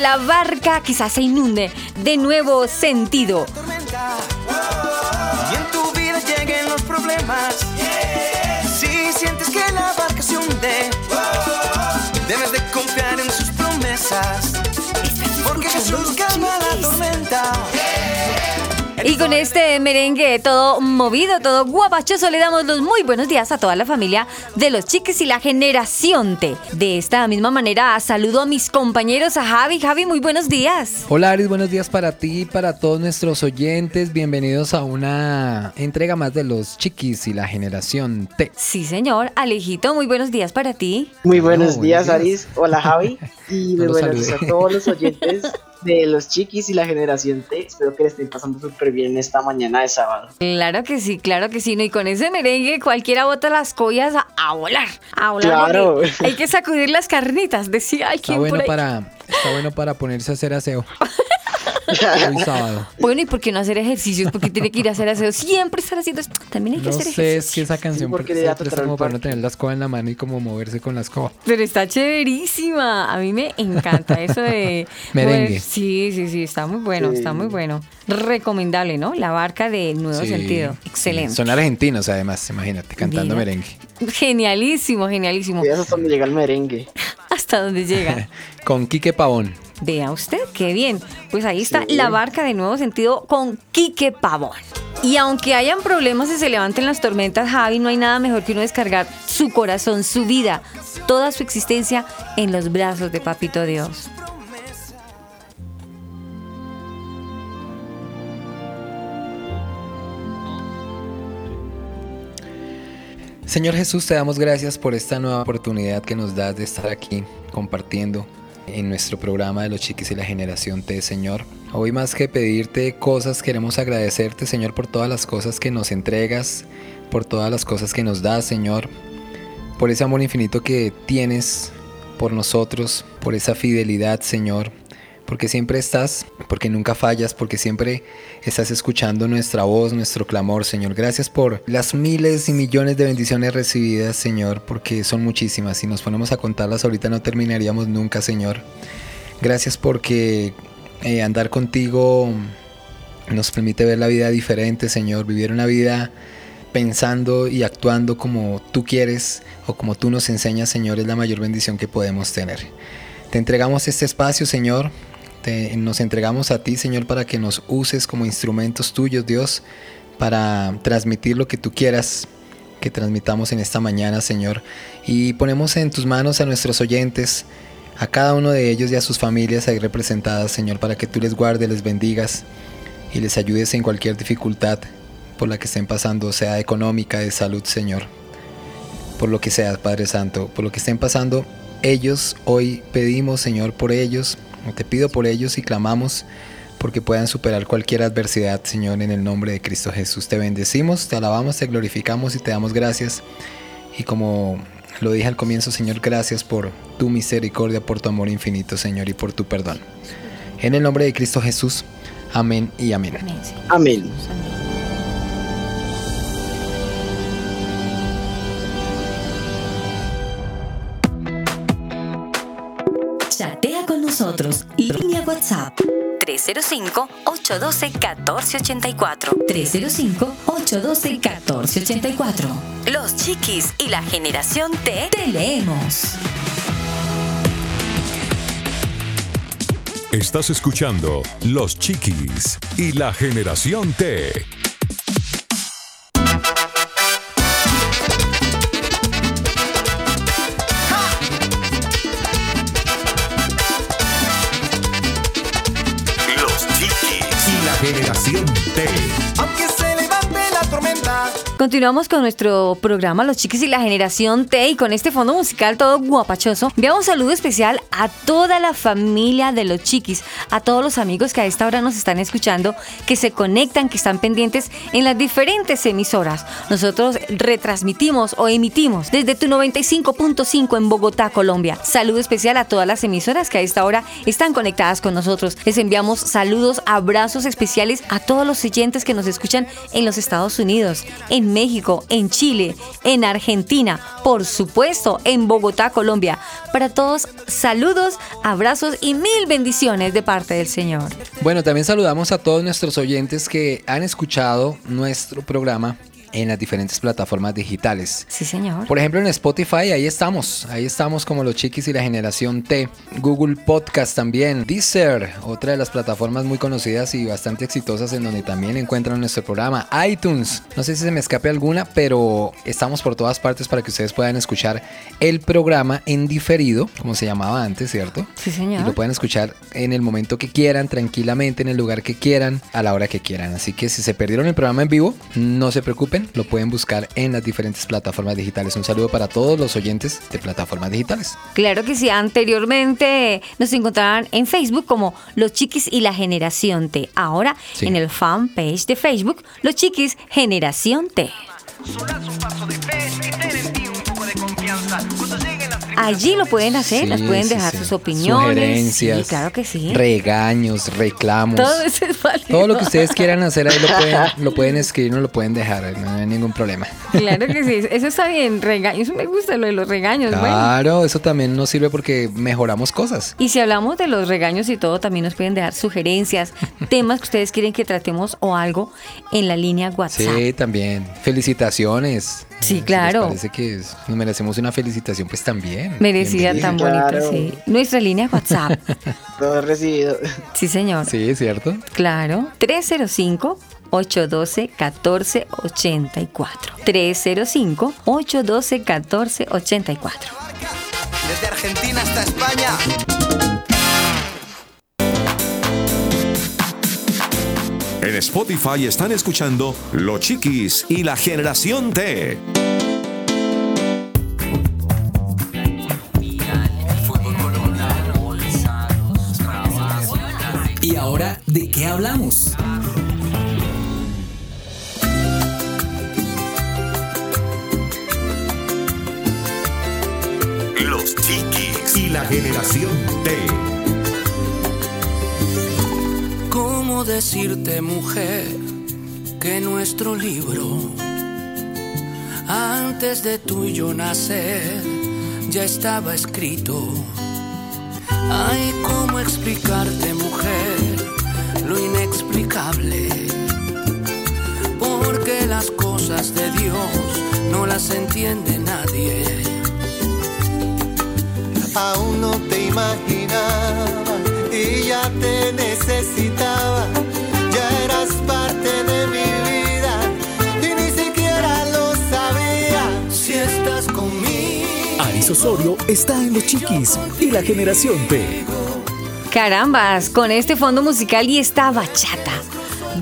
La barca quizás se inunde de nuevo sentido. Y en tu vida lleguen los problemas. Si sientes que la barca se hunde, debes de confiar en sus promesas. Porque Jesús calma la tormenta. Y con este merengue todo movido, todo guapachoso, le damos los muy buenos días a toda la familia de los chiques y la generación T. De esta misma manera, saludo a mis compañeros, a Javi. Javi, muy buenos días. Hola Aris, buenos días para ti y para todos nuestros oyentes. Bienvenidos a una entrega más de los chiquis y la generación T. Sí, señor. Alejito, muy buenos días para ti. Muy buenos, días, Aris. Hola, Javi. Y muy buenos días a todos los oyentes de los chiquis y la generación T. Espero que le estén pasando súper bien esta mañana de sábado. Claro que sí, claro que sí. No, y con ese merengue cualquiera bota las collas a, volar. A volar. Claro. Hay que sacudir las carnitas, decía alguien está bueno por ahí. Para, está bueno para ponerse a hacer aseo. Hoy sábado. Bueno, ¿y por qué no hacer ejercicios? Porque tiene que ir a hacer aseo. Siempre estar haciendo esto. También hay que no hacer sé, ejercicios. es que esa canción Sí, porque siempre es como para no tener la escoba en la mano y como moverse con la escoba. Pero está chéverísima. A mí me encanta eso de. Merengue. Sí, sí, sí. Está muy bueno, Sí. está muy bueno. Recomendable, ¿no? La barca de nuevo Sí, sentido. sí. Excelente. Son argentinos además, imagínate, cantando Mira. merengue. Genialísimo, genialísimo. Y eso es donde llega el merengue. Hasta donde llega. Con Quique Pavón. Vea usted, qué bien. Pues ahí está Sí. la barca de nuevo sentido con Quique Pavón. Y aunque hayan problemas y se levanten las tormentas, Javi, no hay nada mejor que uno descargar su corazón, su vida, toda su existencia en los brazos de Papito Dios. Señor Jesús, te damos gracias por esta nueva oportunidad que nos das de estar aquí compartiendo en nuestro programa de los chiquis y la generación T, Señor. Hoy más que pedirte cosas, queremos agradecerte, Señor, por todas las cosas que nos entregas, por todas las cosas que nos das, Señor, por ese amor infinito que tienes por nosotros, por esa fidelidad, Señor, porque siempre estás, porque nunca fallas, porque siempre estás escuchando nuestra voz, nuestro clamor, Señor. Gracias por las miles y millones de bendiciones recibidas, Señor, porque son muchísimas. Si nos ponemos a contarlas ahorita no terminaríamos nunca, Señor. Gracias porque eh, andar contigo nos permite ver la vida diferente, Señor, vivir una vida pensando y actuando como tú quieres o como tú nos enseñas, Señor, es la mayor bendición que podemos tener. Te entregamos este espacio, Señor. Nos entregamos a ti, Señor, para que nos uses como instrumentos tuyos, Dios, para transmitir lo que tú quieras que transmitamos en esta mañana, Señor. Y ponemos en tus manos a nuestros oyentes, a cada uno de ellos y a sus familias ahí representadas, Señor, para que tú les guardes, les bendigas y les ayudes en cualquier dificultad por la que estén pasando, sea económica, de salud, Señor. Por lo que sea, Padre Santo, por lo que estén pasando ellos, hoy pedimos, Señor, por ellos, te pido por ellos y clamamos porque puedan superar cualquier adversidad, Señor, en el nombre de Cristo Jesús. Te bendecimos, te alabamos, te glorificamos y te damos gracias. Y como lo dije al comienzo, Señor, gracias por tu misericordia, por tu amor infinito, Señor, y por tu perdón. En el nombre de Cristo Jesús, amén y amén. Amén, Señor. Amén. Amén. Nosotros. Línea WhatsApp 305-812-1484. 305-812-1484. Los chiquis y la generación T te leemos. Estás escuchando Los Chiquis y la generación T. generación T. Continuamos con nuestro programa Los Chiquis y la Generación T y con este fondo musical todo guapachoso. Enviamos un saludo especial a toda la familia de los Chiquis, a todos los amigos que a esta hora nos están escuchando, que se conectan, que están pendientes en las diferentes emisoras. Nosotros retransmitimos o emitimos desde tu 95.5 en Bogotá, Colombia. Saludo especial a todas las emisoras que a esta hora están conectadas con nosotros. Les enviamos saludos, abrazos especiales a todos los oyentes que nos escuchan en los Estados Unidos, en México, en Chile, en Argentina, por supuesto, en Bogotá, Colombia. Para todos, saludos, abrazos y mil bendiciones de parte del Señor. Bueno, también saludamos a todos nuestros oyentes que han escuchado nuestro programa en las diferentes plataformas digitales. Sí, señor. Por ejemplo, en Spotify, ahí estamos. Ahí estamos como los chiquis y la generación T. Google Podcast también. Deezer, otra de las plataformas muy conocidas y bastante exitosas en donde también encuentran nuestro programa. iTunes, no sé si se me escape alguna, pero estamos por todas partes para que ustedes puedan escuchar el programa en diferido, como se llamaba antes, ¿cierto? Sí, Y señor. lo pueden escuchar en el momento que quieran, tranquilamente, en el lugar que quieran, a la hora que quieran. Así que si se perdieron el programa en vivo, no se preocupen, lo pueden buscar en las diferentes plataformas digitales. Un saludo para todos los oyentes de plataformas digitales. Claro que sí, anteriormente nos encontraban en Facebook como Los Chiquis y la Generación T. Ahora Sí. en el fanpage de Facebook, Los Chiquis Generación T. Allí lo pueden hacer, Sí, las pueden sí, dejar sí. sus opiniones. Sugerencias, Sí, claro que sí. regaños, reclamos. Todo eso es válido. Todo lo que ustedes quieran hacer ahí lo pueden, lo pueden escribir, no lo pueden dejar, no hay ningún problema. Claro que sí, eso está bien, regaños, me gusta lo de los regaños, bueno. Claro, eso también nos sirve porque mejoramos cosas. Y si hablamos de los regaños y todo, también nos pueden dejar sugerencias, temas que ustedes quieren que tratemos o algo en la línea WhatsApp. Sí, también. Felicitaciones. Sí, claro. parece que es- nos merecemos una felicitación, pues también. Merecida tan bonita, Claro. sí. Nuestra línea WhatsApp. Todo recibido. Sí, señor. Sí, ¿cierto? Claro. 305-812-1484. 305-812-1484. Desde Argentina hasta España. En Spotify están escuchando Los Chiquis y la generación T. ¿Y ahora de qué hablamos? Los Chiquis y la generación T. ¿Cómo decirte, mujer, que nuestro libro, antes de tú y yo nacer, ya estaba escrito? Ay, ¿cómo explicarte, mujer, lo inexplicable? Porque las cosas de Dios no las entiende nadie. Aún no te imaginaba y ya te necesitaba. Osorio está en Los Chiquis y la generación T. Carambas, con este fondo musical y esta bachata.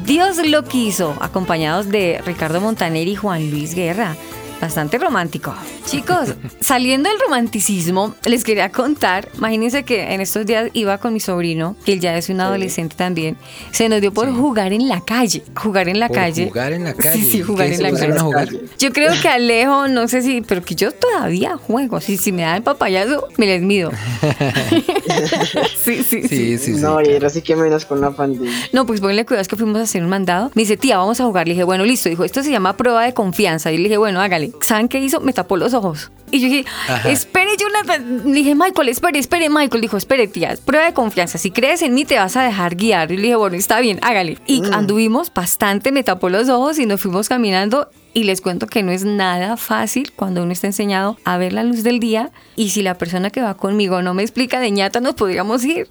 Dios lo quiso, acompañados de Ricardo Montaner y Juan Luis Guerra. Bastante romántico. Chicos, saliendo del romanticismo, les quería contar, imagínense que en estos días iba con mi sobrino, que él ya es un adolescente también, se nos dio por jugar en la calle, jugar en la Por calle. jugar en la calle. Sí, sí, jugar ¿Qué en la calle. a jugar? Yo creo que Alejo, no sé si, pero que yo todavía juego. Si, si me dan el papayazo, me les mido. sí, sí, sí. Sí, sí, sí. no, y era así que menos con la pandemia. No, pues ponle cuidado, es que fuimos a hacer un mandado. Me dice, tía, vamos a jugar. Le dije, bueno, listo. Dijo, esto se llama prueba de confianza. Y le dije, bueno, hágale. ¿Saben qué hizo? Me tapó los ojos. Y yo dije, Ajá. espere, Jonathan. Le dije, Michael, espere, espere, Michael. Dijo, espere, tía, prueba de confianza. Si crees en mí, te vas a dejar guiar. Y le dije, bueno, está bien, hágale. Y anduvimos bastante, me tapó los ojos y nos fuimos caminando. Y les cuento que no es nada fácil cuando uno está enseñado a ver la luz del día. Y si la persona que va conmigo no me explica de ñata, nos podríamos ir.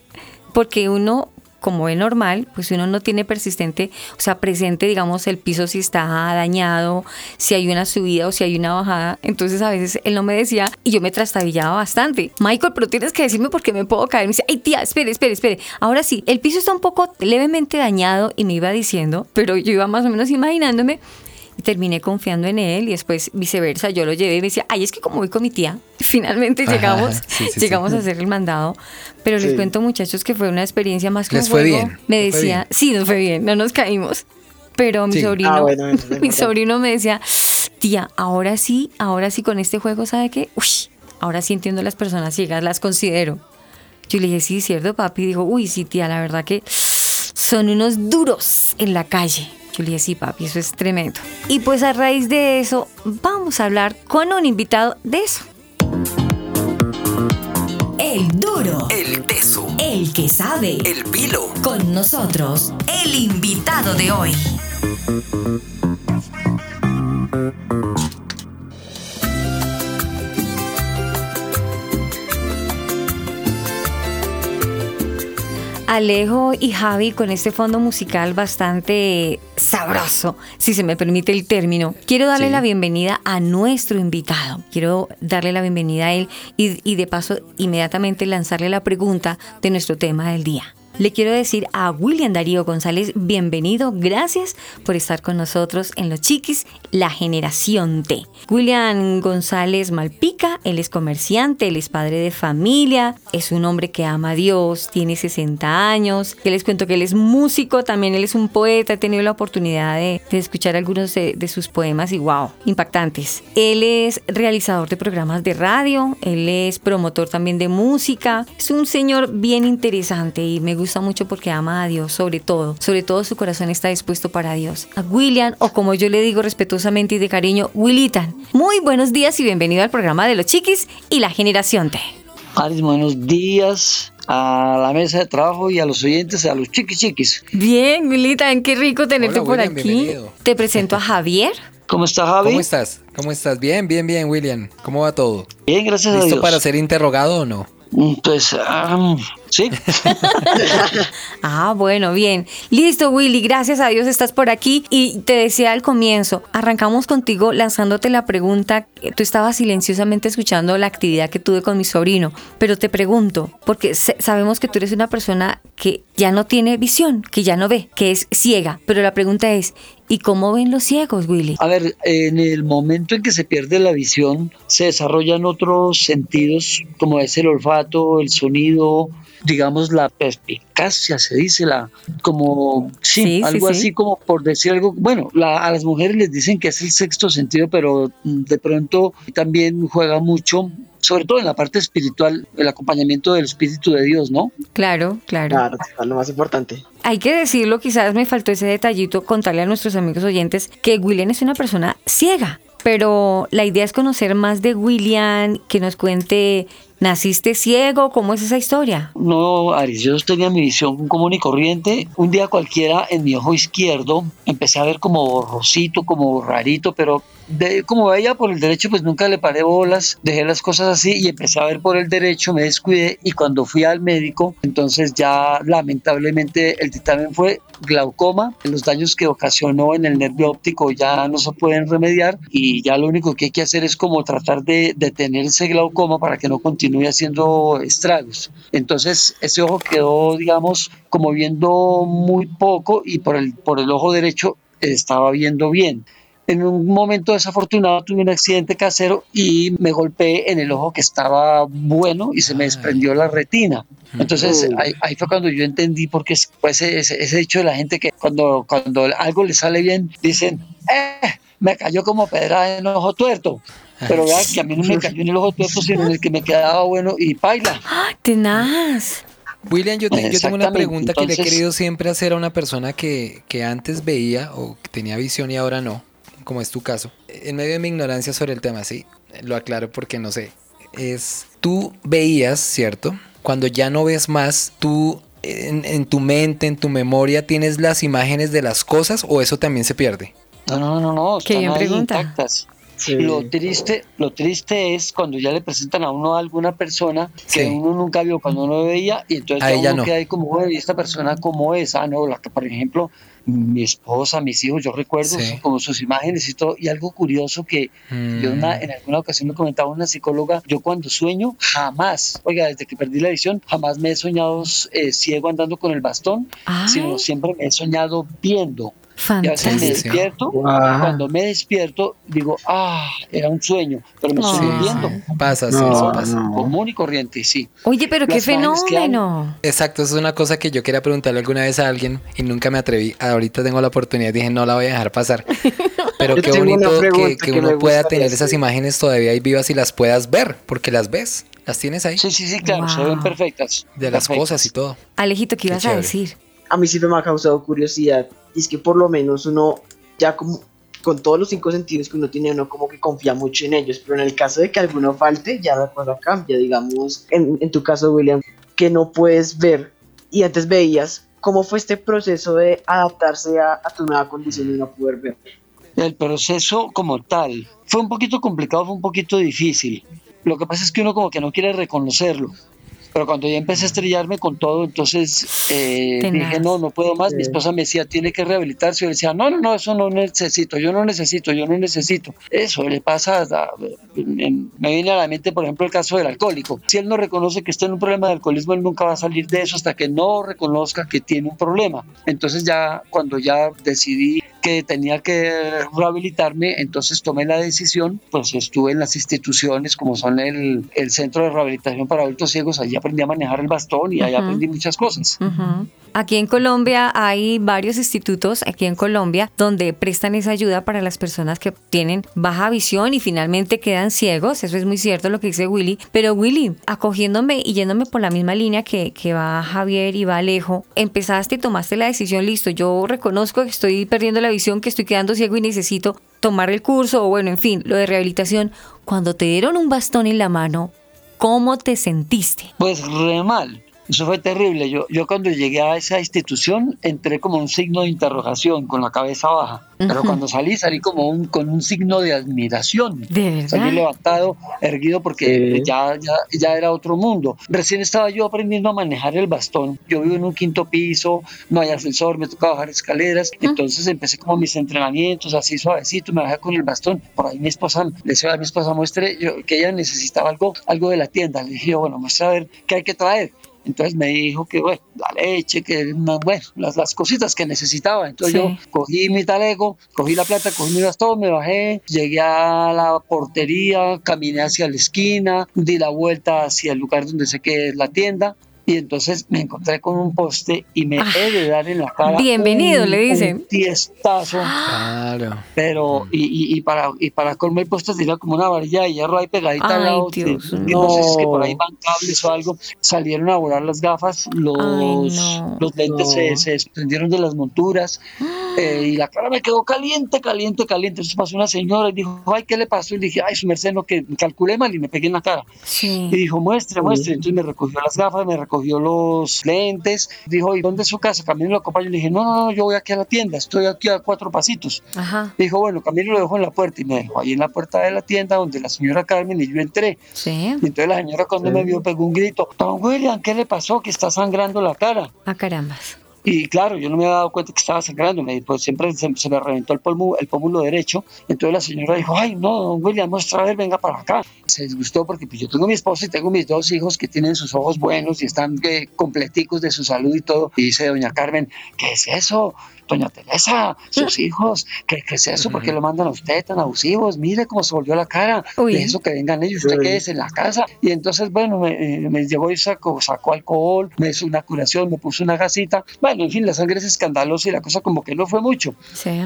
Porque uno como es normal, pues uno no tiene persistente, o sea, presente, digamos, el piso si está dañado, si hay una subida o si hay una bajada. Entonces a veces él no me decía y yo me trastabillaba bastante. Michael, pero tienes que decirme por qué me puedo caer. Me dice, ay tía, espere, espere, espere. Ahora sí, el piso está un poco levemente dañado y me iba diciendo, pero yo iba más o menos imaginándome terminé confiando en él y después viceversa, yo lo llevé y me decía, ay, es que como voy con mi tía, finalmente Ajá, llegamos, sí, sí, llegamos sí. a hacer el mandado, pero les cuento muchachos que fue una experiencia más que Les un fue juego. bien, Me decía, bien. sí, nos fue bien, no nos caímos, pero mi Sí. sobrino, Ah, bueno, mi sobrino me decía, tía, ahora sí, ahora sí con este juego, ¿sabe qué? Uy, ahora sí entiendo las personas ciegas, las considero. Yo le dije, sí, cierto, papi. Dijo, uy, sí, tía, la verdad que son unos duros en la calle. Yo le dije, sí, papi, eso es tremendo. Y pues a raíz de eso, vamos a hablar con un invitado de eso. El duro. El teso. El que sabe. El pilo. Con nosotros, el invitado de hoy. Alejo y Javi con este fondo musical bastante sabroso, si se me permite el término. Quiero darle Sí. la bienvenida a nuestro invitado. Quiero darle la bienvenida a él y, y de paso inmediatamente lanzarle la pregunta de nuestro tema del día. Le quiero decir a William Darío González, bienvenido, gracias por estar con nosotros en Los Chiquis, la generación T. William González Malpica, él es comerciante, él es padre de familia, es un hombre que ama a Dios, tiene 60 años, que les cuento que él es músico, también él es un poeta, he tenido la oportunidad de, escuchar algunos de, de sus poemas y wow, impactantes. Él es realizador de programas de radio, él es promotor también de música, es un señor bien interesante y me gusta mucho porque ama a Dios sobre todo, sobre todo su corazón está dispuesto para Dios. A William, o como yo le digo respetuosamente y de cariño, Willitan. Muy buenos días y bienvenido al programa de los chiquis y la generación T. Aris, buenos días a la mesa de trabajo y a los oyentes, a los chiquis chiquis. Bien, Willitan, qué rico tenerte Hola, por William, aquí. bienvenido. Te presento a Javier. ¿Cómo está Javi? ¿Cómo estás? ¿Cómo estás? Bien, bien, bien, William. ¿Cómo va todo? Bien, gracias a ¿Listo Dios. para ser interrogado o no? Mm, Pues, ah, sí. Ah, bueno, bien. Listo, Willy, gracias a Dios estás por aquí. Y te decía al comienzo, arrancamos contigo lanzándote la pregunta. Tú estabas silenciosamente escuchando la actividad que tuve con mi sobrino, pero te pregunto, porque se- sabemos que tú eres una persona que ya no tiene visión, que ya no ve, que es ciega. Pero la pregunta es, ¿y cómo ven los ciegos, Willy? A ver, en el momento en que se pierde la visión, se desarrollan otros sentidos, como es el olfato, el sonido, digamos la perspicacia, se dice, la como, sí, algo sí. así como por decir algo, bueno, la- a las mujeres les dicen que es el sexto sentido, pero mm, de pronto también juega mucho, sobre todo en la parte espiritual, el acompañamiento del Espíritu de Dios, ¿no? Claro, claro. Claro, es lo más importante. Hay que decirlo, quizás me faltó ese detallito, contarle a nuestros amigos oyentes que William es una persona ciega. Pero la idea es conocer más de William, que nos cuente, ¿naciste ciego? ¿Cómo es esa historia? No, Aris, yo tenía mi visión común y corriente. Un día cualquiera en mi ojo izquierdo empecé a ver como borrosito, como rarito, pero de- como veía por el derecho, pues nunca le paré bolas, dejé las cosas así y empecé a ver por el derecho, me descuidé y cuando fui al médico, entonces ya lamentablemente el dictamen fue glaucoma, los daños que ocasionó en el nervio óptico ya no se pueden remediar y ya lo único que hay que hacer es como tratar de detener ese glaucoma para que no continúe haciendo estragos. Entonces ese ojo quedó, digamos, como viendo muy poco y por el, por el ojo derecho estaba viendo bien. En un momento desafortunado tuve un accidente casero y me golpeé en el ojo que estaba bueno y se me desprendió la retina. Entonces ahí, ahí fue cuando yo entendí por qué es- pues, ese, ese hecho de la gente que cuando, cuando algo le sale bien dicen, eh, me cayó como pedra en el ojo tuerto. Pero vea que a mí no me cayó en el ojo tuerto, sino en el que me quedaba bueno y paila. ¡Ah, tenaz! William, yo, te- yo tengo una pregunta que le he entonces- querido siempre hacer a una persona que, que antes veía o que tenía visión y ahora no. como es tu caso. En medio de mi ignorancia sobre el tema, sí, lo aclaro porque no sé. Es, tú veías, ¿cierto? Cuando ya no ves más, tú en, en tu mente, en tu memoria, tienes las imágenes de las cosas o eso también se pierde. No, no, no, no. Qué bien pregunta. intactas. Sí. Lo triste, lo triste es cuando ya le presentan a uno a alguna persona que Sí. uno nunca vio cuando uno veía y entonces ya uno no. queda ahí como, bueno, ¿y esta persona cómo es? Ah, no, la que, por ejemplo, mi esposa, mis hijos, yo recuerdo Sí. como sus imágenes y todo. Y algo curioso que yo Mm. una- en alguna ocasión me comentaba una psicóloga, yo cuando sueño, jamás, oiga, desde que perdí la visión, jamás me he soñado eh, ciego andando con el bastón, Ay. sino siempre me he soñado viendo. Me Fantástico. Sí. despierto, cuando me despierto, digo, ah, era un sueño, pero me estoy Ah. viendo. Pasa, sí, No, eso pasa. no. Común y corriente, sí. Oye, pero qué Las fenómeno. Exacto, eso es una cosa que yo quería preguntarle alguna vez a alguien y nunca me atreví. Ahorita tengo la oportunidad, dije, no la voy a dejar pasar. Pero Yo qué bonito que, pregunta que que uno me pueda tener esas imágenes todavía ahí vivas y las puedas ver, porque las ves, las tienes ahí, Sí, sí, sí, claro, se ven perfectas. de las perfectas. cosas y todo. Alejito, ¿qué Qué ibas a decir? a mí siempre me ha causado curiosidad. Y es que por lo menos uno, ya como con todos los cinco sentidos que uno tiene, uno como que confía mucho en ellos. Pero en el caso de que alguno falte, ya la cosa cambia. Digamos, en, en tu caso, William, que no puedes ver y antes veías. ¿Cómo fue este proceso de adaptarse a, a tu nueva condición y no poder ver? El proceso como tal fue un poquito complicado, fue un poquito difícil. Lo que pasa es que uno como que no quiere reconocerlo. Pero cuando ya empecé a estrellarme con todo, entonces eh, dije, no, no puedo más. Mi Sí. esposa me decía, tiene que rehabilitarse. Yo le decía, no, no, no, eso no necesito, yo no necesito, yo no necesito. Eso le pasa, a- en- me viene a la mente, por ejemplo, el caso del alcohólico. Si él no reconoce que está en un problema de alcoholismo, él nunca va a salir de eso hasta que no reconozca que tiene un problema. Entonces ya, cuando ya decidí que tenía que rehabilitarme, entonces tomé la decisión, pues estuve en las instituciones como son el, el Centro de Rehabilitación para Adultos Ciegos, allí aprendí a manejar el bastón y Ujú. aprendí muchas cosas. Aquí en Colombia hay varios institutos, aquí en Colombia, donde prestan esa ayuda para las personas que tienen baja visión y finalmente quedan ciegos. Eso es muy cierto lo que dice Willy. Pero Willy, acogiéndome y yéndome por la misma línea que, que va Javier y va Alejo, empezaste y tomaste la decisión, listo, yo reconozco que estoy perdiendo la visión, que estoy quedando ciego y necesito tomar el curso o bueno, en fin, lo de rehabilitación. Cuando te dieron un bastón en la mano, ¿cómo te sentiste? Pues re mal. Eso fue terrible. Yo, yo cuando llegué a esa institución entré como un signo de interrogación, con la cabeza baja. Pero cuando salí, salí como un, con un signo de admiración. ¿De verdad? Salí levantado, erguido, porque Sí. ya, ya, ya era otro mundo. Recién estaba yo aprendiendo a manejar el bastón. Yo vivo en un quinto piso, no hay ascensor, me toca bajar escaleras. Entonces empecé como mis entrenamientos, así suavecito, me bajé con el bastón. Por ahí mi esposa, le decía a mi esposa, muestre yo, que ella necesitaba algo, algo de la tienda. Le dije, yo, bueno, muestra a ver qué hay que traer. Entonces me dijo que, bueno, la leche, que, no, bueno, las, las cositas que necesitaba. Entonces Sí. yo cogí mi talego, cogí la plata, cogí mi bastón, me bajé, llegué a la portería, caminé hacia la esquina, di la vuelta hacia el lugar donde sé que es la tienda. Y entonces me encontré con un poste y me he de dar en la cara. Ah, Bienvenido, un- le dicen. Un tiestazo. Claro. Pero, y, y, y para, y para colmo el puesto tenía como una varilla de hierro ahí pegadita al Ay, lado. Dios, que- que no. sé si es que por no. ahí van cables o algo. Salieron a volar las gafas, los, Ay, no. los lentes No. se, se desprendieron de las monturas eh, y la cara me quedó caliente, caliente, caliente. Entonces pasó una señora y dijo, ay, ¿qué le pasó? Y le dije, ay, su merced, no, que calculé mal y me pegué en la cara. Sí. Y dijo, muestre, muestre. Entonces me recogió las gafas, me recogió los lentes. Dijo, ¿y dónde es su casa? Camino lo acompaño. Le dije, no, no, no, yo voy aquí a la tienda, estoy aquí a cuatro pasitos. Ajá. Dijo, bueno, Camilo lo dejó en la puerta y me dejó ahí en la puerta de la tienda donde la señora Carmen y yo entré. Sí. Y entonces la señora cuando me vio pegó un grito, Don William, ¿qué le pasó? Que está sangrando la cara. A carambas. Y claro, yo no me había dado cuenta que estaba sangrando, me, pues siempre se, me reventó el, polvo, el pómulo derecho. Entonces la señora dijo, ay, no, don William, muestra a ver, venga para acá. Se disgustó porque pues, yo tengo mi esposa y tengo mis dos hijos que tienen sus ojos buenos y están eh, completicos de su salud y todo. Y dice doña Carmen, ¿qué es eso? Doña Teresa, sus hijos, ¿qué, es eso? ¿Por qué lo mandan a usted tan abusivos? Mire cómo se volvió la cara. Uy. De eso que vengan ellos, usted quédese en la casa. Y entonces, bueno, me, eh, me llevó y sacó, sacó alcohol, me hizo una curación, me puso una gasita. Bueno, en fin, la sangre es escandalosa y la cosa como que no fue mucho. Sí.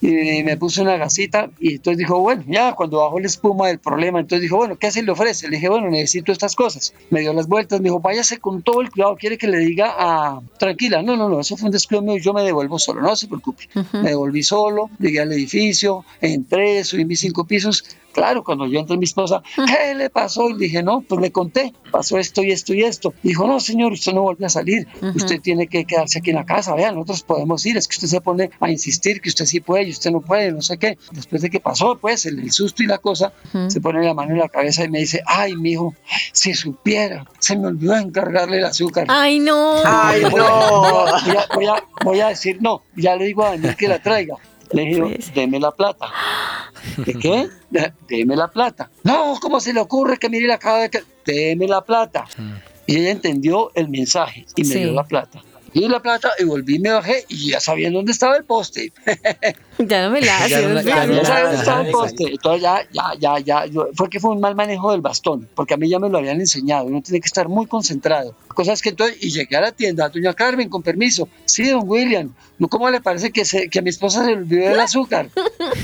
Y me puso una gasita y entonces dijo, bueno, ya cuando bajó la espuma del problema, entonces dijo, bueno, ¿qué se le ofrece? Le dije, bueno, necesito estas cosas. Me dio las vueltas, me dijo, váyase con todo el cuidado, quiere que le diga a, tranquila, no, no, no, eso fue un descuido mío, yo me devuelvo solo, no se preocupe. Me devolví solo, llegué al edificio, entré, subí mis cinco pisos, Claro, cuando yo entré mi esposa, ¿qué le pasó? Y dije, no, pues le conté, pasó esto y esto y esto. Dijo, no, señor, usted no vuelve a salir, usted tiene que quedarse aquí en la casa, vean, nosotros podemos ir, es que usted se pone a insistir que usted sí puede y usted no puede, no sé qué. Después de que pasó, pues, el, susto y la cosa, se pone la mano en la cabeza y me dice, ay, mijo, si supiera, se me olvidó encargarle el azúcar. Ay, no. Ay, no. Voy a, voy, a, voy a decir, no, ya le digo a Daniel que la traiga. Le dije, Pues. deme la plata. ¿De qué? De- Deme la plata. No, ¿cómo se le ocurre que mire la cara de que... Deme la plata. Y ella entendió el mensaje y me Sí. dio la plata. Y la plata y volví, me bajé y ya sabía dónde estaba el poste. Ya no me la Ya no la- haces. ya no Ya la- sabía dónde estaba el poste. Entonces ya, ya, ya, ya. yo- fue que fue un mal manejo del bastón, porque a mí ya me lo habían enseñado. Uno tiene que estar muy concentrado. Cosas que entonces, y llegué a la tienda, doña Carmen, con permiso. Sí, don William, ¿no ¿cómo le parece que, se, que a mi esposa se le olvidó el azúcar?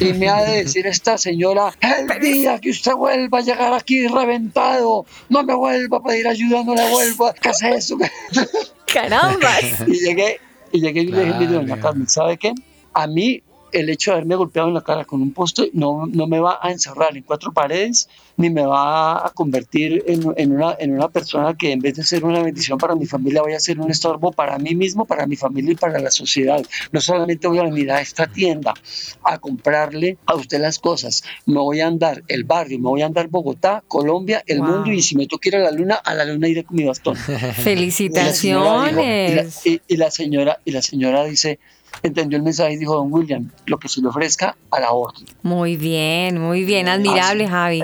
Y me ha de decir esta señora, el día que usted vuelva a llegar aquí reventado, no me vuelva a pedir ayuda, no le vuelva, ¿qué hace eso? Carambas. y llegué, y llegué y le dije, Claro. ¿sabe qué? A mí el hecho de haberme golpeado en la cara con un poste no, no me va a encerrar en cuatro paredes, ni me va a convertir en, en una, en una persona que en vez de ser una bendición para mi familia, vaya a ser un estorbo para mí mismo, para mi familia y para la sociedad. No solamente voy a venir a esta tienda a comprarle a usted las cosas, me voy a andar el barrio, me voy a andar Bogotá, Colombia, el Wow. mundo y si me toca ir a la luna, a la luna iré con mi bastón. Y la señora dijo- y la- Felicitaciones. Y, y la señora, y la señora dice, entendió el mensaje y dijo, don William, lo que se le ofrezca a la orden. Muy bien, muy bien. Admirable, Javi.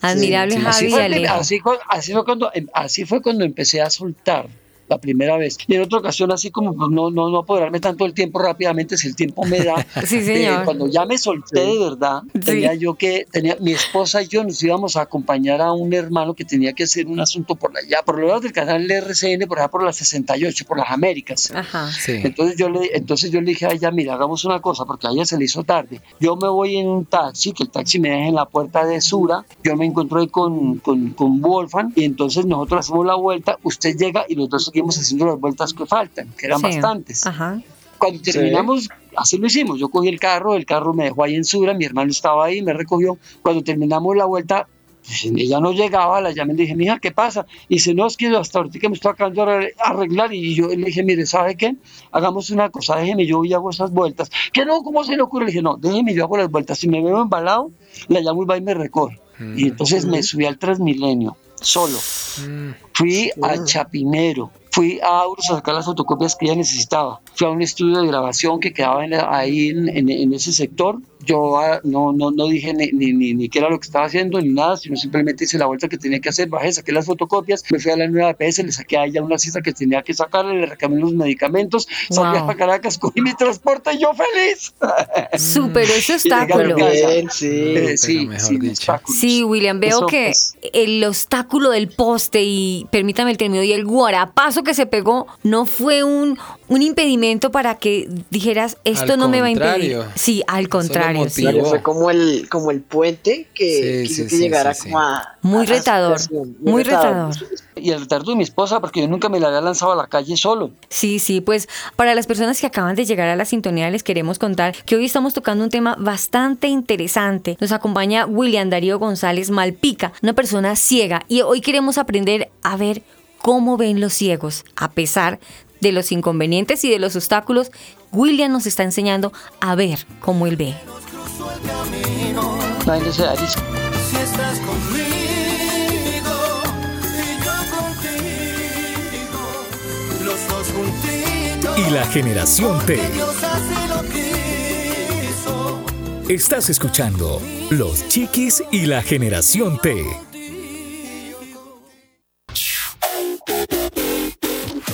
Admirable, sí, Javi Así y fue, Alejo. así, fue- así fue cuando, em, así fue cuando empecé a soltar la primera vez. Y en otra ocasión, así como pues, no, no, no apoderarme tanto el tiempo rápidamente, si el tiempo me da. Sí, señor. eh, cuando ya me solté de verdad, Sí. tenía yo que, tenía, mi esposa y yo nos íbamos a acompañar a un hermano que tenía que hacer un asunto por allá, por los lados del canal RCN, por allá por las 68, por las Américas. Ajá. Sí. Entonces yo, le, entonces yo le dije a ella, mira, hagamos una cosa, porque a ella se le hizo tarde. Yo me voy en un taxi, que el taxi me deja en la puerta de Sura, yo me encuentro ahí con, con, con Wolfgang, y entonces nosotros hacemos la vuelta, usted llega y los dos seguimos haciendo las vueltas que faltan, que eran Sí. bastantes. Ajá. Cuando terminamos, así lo hicimos, yo cogí el carro, el carro me dejó ahí en Sura, mi hermano estaba ahí, me recogió. Cuando terminamos la vuelta, pues, ella no llegaba, la llamé y le dije, mija, ¿qué pasa? Y dice, no, es que hasta ahorita que me estoy acabando de arreglar. Y yo le dije, mire, ¿sabe qué? Hagamos una cosa, déjeme, yo y hago esas vueltas. Que no, ¿cómo se le ocurre? Le dije, no, déjeme, yo hago las vueltas. Si me veo embalado, la llamo y va y me recoge. Y entonces me subí al Transmilenio, solo. Mm, Fui a Chapinero, fui a Auros a sacar las fotocopias que ella necesitaba. Fui a un estudio de grabación que quedaba en- ahí en, en- en ese sector. Yo ah, no, no, no dije ni, ni, ni, ni qué era lo que estaba haciendo ni nada, sino simplemente hice la vuelta que tenía que hacer. Bajé, saqué las fotocopias, me fui a la nueva APS, le saqué a ella una cita que tenía que sacarle, le reclamé los medicamentos, salí Wow. a Caracas, cogí mi transporte y yo feliz. Obstáculo. casa. Bien, sí. Eh, sí, William, veo Eso, que pues, el obstáculo del poste y, permítame el término, y el guarapazo que se pegó no fue un, un impedimento para que dijeras, esto Al no me va a impedir. Sí, al contrario. sí. fue como el, como el puente que Sí, que llegara sí, sí. como a... Muy a retador, situación. muy retador. y el retardo de mi esposa, porque yo nunca me la había lanzado a la calle solo. Sí, sí, pues para las personas que acaban de llegar a la sintonía les queremos contar que hoy estamos tocando un tema bastante interesante. Nos acompaña William Darío González Malpica, una persona ciega, y hoy queremos aprender a ver cómo ven los ciegos, a pesar de los inconvenientes y de los obstáculos. William nos está enseñando a ver cómo él ve. Y la generación T. Estás escuchando Los Chiquis y la generación T.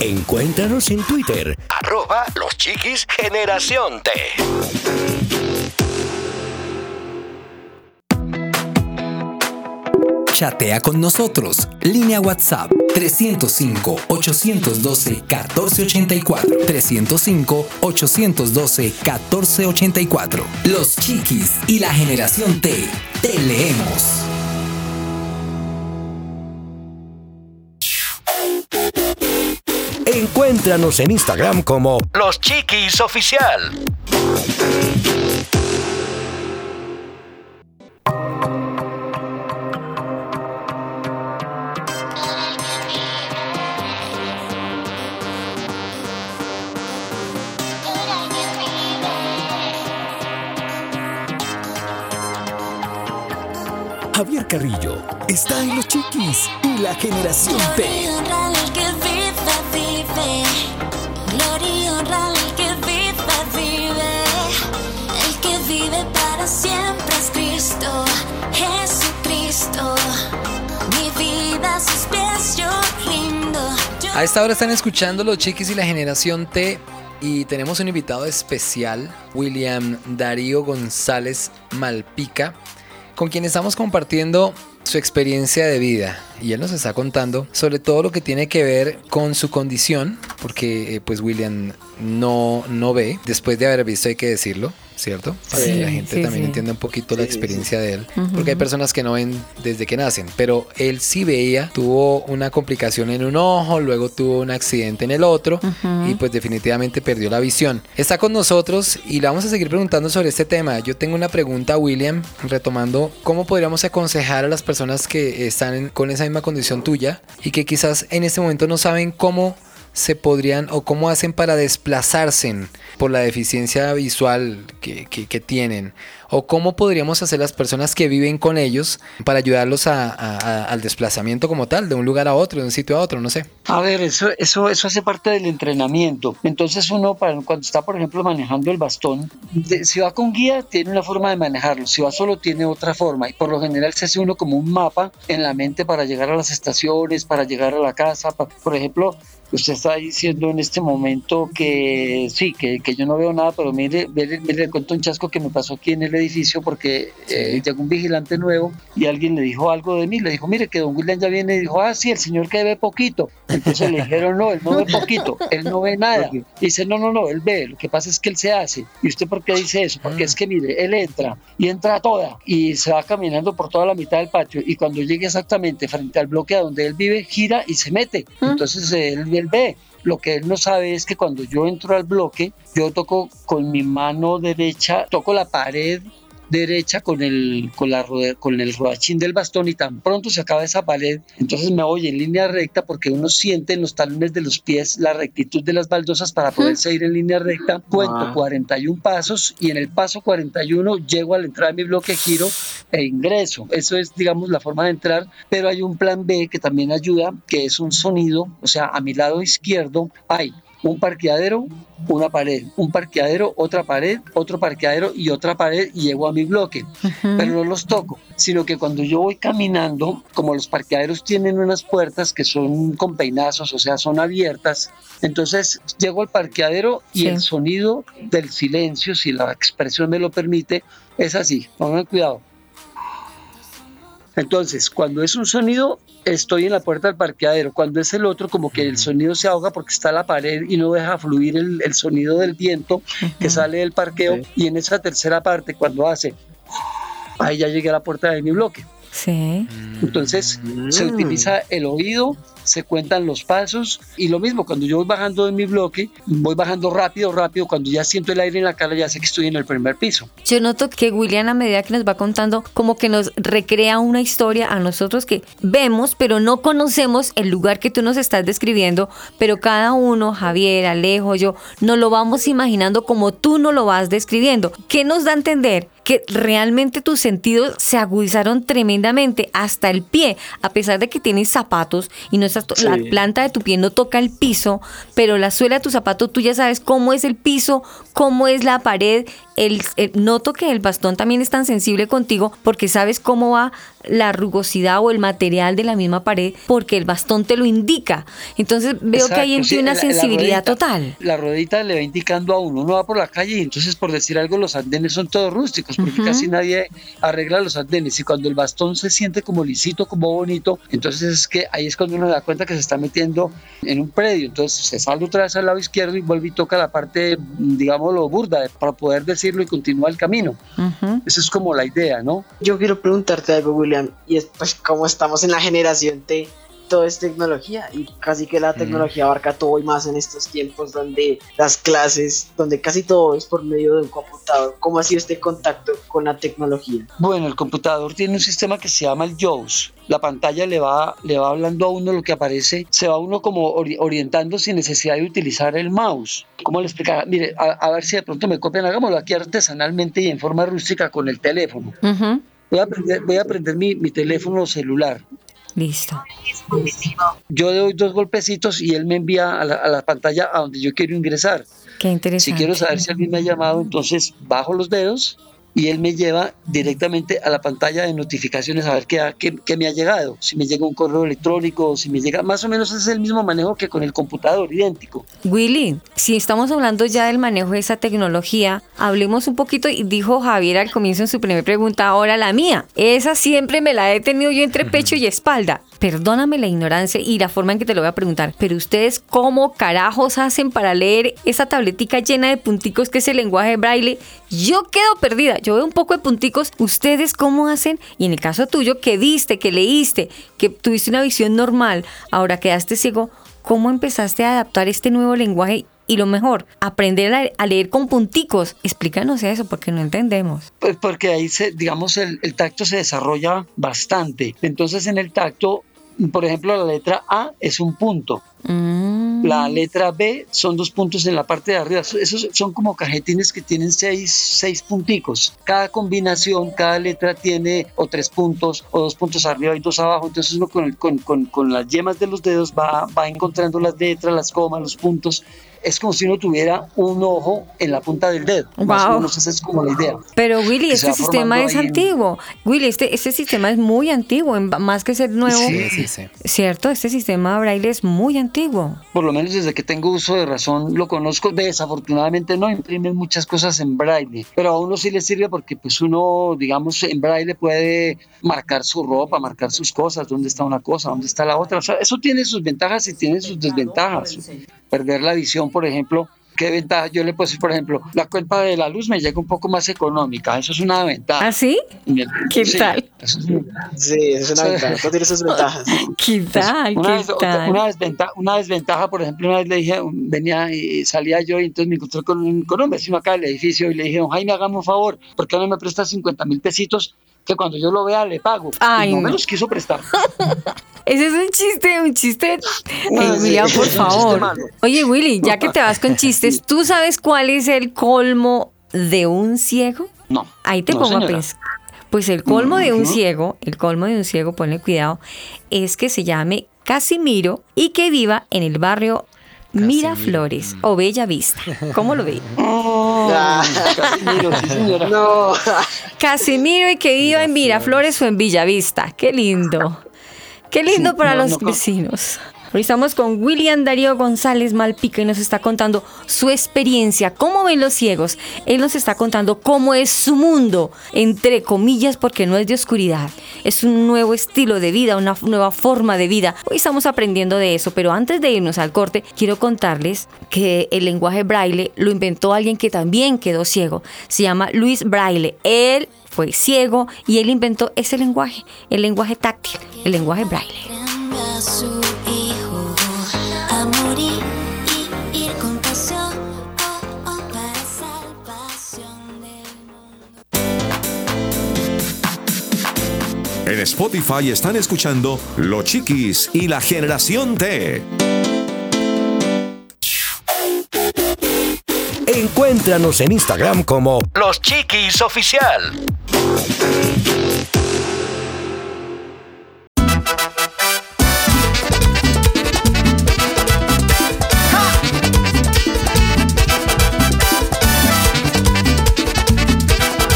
Encuéntranos en Twitter, arroba los chiquis generación T. Chatea con nosotros. Línea WhatsApp 305-812-1484. 305-812-1484. Los Chiquis y la generación T. Te leemos. Encuéntranos en Instagram como Los Chiquis Oficial. Javier Carrillo está en Los Chiquis y la generación T. A esta hora están escuchando los chiquis y la generación T y tenemos un invitado especial, William Darío González Malpica, con quien estamos compartiendo su experiencia de vida y él nos está contando sobre todo lo que tiene que ver con su condición, porque eh, pues William no, no ve, después de haber visto hay que decirlo, ¿cierto? Para Sí, que la gente sí, también sí. entienda un poquito la experiencia de él, Ujú. porque hay personas que no ven desde que nacen, pero él sí veía, tuvo una complicación en un ojo, luego tuvo un accidente en el otro Ujú. y pues definitivamente perdió la visión. Está con nosotros y le vamos a seguir preguntando sobre este tema. Yo tengo una pregunta, William, retomando cómo podríamos aconsejar a las personas que están con esa misma condición tuya y que quizás en este momento no saben cómo se podrían o cómo hacen para desplazarse por la deficiencia visual que, que- que tienen o cómo podríamos hacer las personas que viven con ellos para ayudarlos a- a- a- al desplazamiento como tal, de un lugar a otro, de un sitio a otro, no sé. A ver, eso, eso, eso hace parte del entrenamiento. Entonces uno para, cuando está, por ejemplo, manejando el bastón, de- si va con guía tiene una forma de manejarlo, si va solo tiene otra forma y por lo general se hace uno como un mapa en la mente para llegar a las estaciones, para llegar a la casa. pa- por ejemplo, usted está diciendo en este momento que sí, que, que yo no veo nada, pero mire, mire, mire, le cuento un chasco que me pasó aquí en el edificio porque eh, llegó un vigilante nuevo y alguien le dijo algo de mí, le dijo, mire que don William ya viene y dijo, ah, sí, el señor que ve poquito. Entonces le dijeron, no, él no ve poquito, él no ve nada. Y dice, no, no, no, él ve, lo que pasa es que él se hace. ¿Y usted por qué dice eso? Porque es que, mire, él entra y entra toda y se va caminando por toda la mitad del patio y cuando llegue exactamente frente al bloque a donde él vive, gira y se mete. Entonces él, ve. Lo que él no sabe es que cuando yo entro al bloque, yo toco con mi mano derecha, toco la pared derecha con el, con, la, con el rodachín del bastón y tan pronto se acaba esa pared, entonces me voy en línea recta porque uno siente en los talones de los pies la rectitud de las baldosas para poderse ir en línea recta. Cuento Ah. 41 pasos y en el paso 41 llego a la entrada de mi bloque, giro e ingreso. Eso es, digamos, la forma de entrar, pero hay un plan B que también ayuda, que es un sonido, o sea, a mi lado izquierdo hay un parqueadero, una pared, un parqueadero, otra pared, otro parqueadero y otra pared y llego a mi bloque. Pero no los toco, sino que cuando yo voy caminando, como los parqueaderos tienen unas puertas que son con peinazos, o sea, son abiertas, entonces llego al parqueadero y Sí. el sonido del silencio, si la expresión me lo permite, es así. Pongan cuidado. Entonces, cuando es un sonido, estoy en la puerta del parqueadero. Cuando es el otro, como que el sonido se ahoga porque está la pared y no deja fluir el, el sonido del viento que sale del parqueo. Y en esa tercera parte, cuando hace, ahí ya llegué a la puerta de mi bloque. Sí. Entonces, se utiliza el oído, se cuentan los pasos y lo mismo, cuando yo voy bajando de mi bloque, voy bajando rápido, rápido, cuando ya siento el aire en la cara, ya sé que estoy en el primer piso. Yo noto que William a medida que nos va contando como que nos recrea una historia a nosotros que vemos pero no conocemos el lugar que tú nos estás describiendo, pero cada uno, Javier, Alejo, yo, nos lo vamos imaginando como tú nos lo vas describiendo. ¿Qué nos da a entender? Que realmente tus sentidos se agudizaron tremendamente hasta el pie, a pesar de que tienes zapatos y no estás la planta de tu pie no toca el piso, pero la suela de tu zapato tú ya sabes cómo es el piso, cómo es la pared el, el- noto que el bastón también es tan sensible contigo porque sabes cómo va la rugosidad o el material de la misma pared porque el bastón te lo indica. Entonces veo que hay en Exacto, ti sí, una la- la sensibilidad ruedita- total. La ruedita le va indicando a uno, uno va por la calle y entonces por decir algo los andenes son todos rústicos porque Ujú. casi nadie arregla los andenes y cuando el bastón se siente como lisito, como bonito, entonces es que ahí es cuando uno se da cuenta que se está metiendo en un predio, entonces se sale otra vez al lado izquierdo y vuelve y toca la parte, digámoslo, burda para poder decirlo y continúa el camino. Esa es como la idea, ¿no? Yo quiero preguntarte algo, William, y es pues como estamos en la generación T, todo es tecnología y casi que la tecnología abarca todo y más en estos tiempos donde las clases, donde casi todo es por medio de un computador. ¿Cómo ha sido este contacto con la tecnología? Bueno, el computador tiene un sistema que se llama el JAWS. La pantalla le va, le va hablando a uno lo que aparece, se va uno como ori- orientando sin necesidad de utilizar el mouse. ¿Cómo le explicara? Mire, a, a ver si de pronto me copian, hagámoslo aquí artesanalmente y en forma rústica con el teléfono. Voy a prender, voy a prender mi, mi teléfono celular. Listo. Yo le doy dos golpecitos y él me envía a la, a la pantalla a donde yo quiero ingresar. Qué interesante. Si quiero saber si alguien me ha llamado, entonces bajo los dedos y él me lleva directamente a la pantalla de notificaciones a ver qué, me ha llegado. Si me llega un correo electrónico, si me llega, más o menos es el mismo manejo que con el computador, idéntico. Willy, si estamos hablando ya del manejo de esa tecnología, hablemos un poquito y dijo Javier al comienzo en su primera pregunta, ahora la mía. Esa siempre me la he tenido yo entre pecho y espalda. Perdóname la ignorancia y la forma en que te lo voy a preguntar, pero ustedes cómo carajos hacen para leer esa tabletica llena de punticos que es el lenguaje braille? Yo quedo perdida, yo veo un poco de punticos, ustedes cómo hacen y en el caso tuyo que viste, que leíste, que tuviste una visión normal, ahora quedaste ciego, ¿Cómo empezaste a adaptar este nuevo lenguaje? Y lo mejor, aprender a, leer con punticos. Explícanos eso porque no entendemos. Pues porque ahí, se, digamos, el tacto se desarrolla bastante. Entonces en el tacto, por ejemplo, la letra A es un punto. La letra B son dos puntos en la parte de arriba. Esos son como cajetines que tienen seis, seis punticos. Cada combinación, cada letra tiene o tres puntos o dos puntos arriba y dos abajo. Entonces uno con, con, con, con las yemas de los dedos va, va encontrando las letras, las comas, los puntos. Es como si uno tuviera un ojo en la punta del dedo. Más o Wow. menos esa es como la idea. Pero Willy, este sistema es ahí en- antiguo. Willy, este, este sistema es muy antiguo, en- más que ser nuevo. Sí, sí, sí. Cierto, este sistema braille es muy antiguo. por lo menos desde que tengo uso de razón lo conozco. Desafortunadamente no imprimen muchas cosas en braille, pero a uno sí le sirve porque pues uno, digamos, en braille puede marcar su ropa, marcar sus cosas, dónde está una cosa, dónde está la otra. O sea, eso tiene sus ventajas y tiene sus desventajas. Perder la visión, por ejemplo. ¿Qué ventaja? Yo le puedo decir, por ejemplo, la cuenta de la luz me llega un poco más económica. Eso es una ventaja. ¿Ah, sí? ¿Qué Sí, tal? eso es un- Sí, es una ventaja. Todo tiene sus ventajas. ¿Qué tal? Una, ¿Qué vez- tal? una desventaja, una desventaja, por ejemplo, una vez le dije, venía y salía yo y entonces me encontré con un, con un vecino acá del edificio y le dije, don Jaime, hágame un favor, ¿por qué no me presta 50 mil pesitos que cuando yo lo vea le pago? Ay, y no, no. me los quiso prestar. Ese es un chiste, un chiste. No, sí, William, por favor. Oye, Willy, ya que te vas con chistes, ¿tú sabes cuál es el colmo de un ciego? No. Ahí te No, pongo a señora. pensar. Pues el colmo de un ciego, el colmo de un ciego, ponle cuidado, es que se llame Casimiro y que viva en el barrio Miraflores o Bella Vista. ¿Cómo lo ve? Casimiro, sí, señora. No. Casimiro y que viva en Miraflores o en Villavista. Qué lindo. Qué lindo Sí, para no, los no, no. vecinos. Hoy estamos con William Darío González Malpica y nos está contando su experiencia, cómo ven los ciegos. Él nos está contando cómo es su mundo, entre comillas, porque no es de oscuridad. Es un nuevo estilo de vida, una nueva forma de vida. Hoy estamos aprendiendo de eso, pero antes de irnos al corte, quiero contarles que el lenguaje braille lo inventó alguien que también quedó ciego. Se llama Luis Braille. Él fue ciego y él inventó ese lenguaje, el lenguaje táctil, el lenguaje braille. En Spotify están escuchando Los Chiquis y la Generación T. Encuéntranos en Instagram como Los Chiquis Oficial.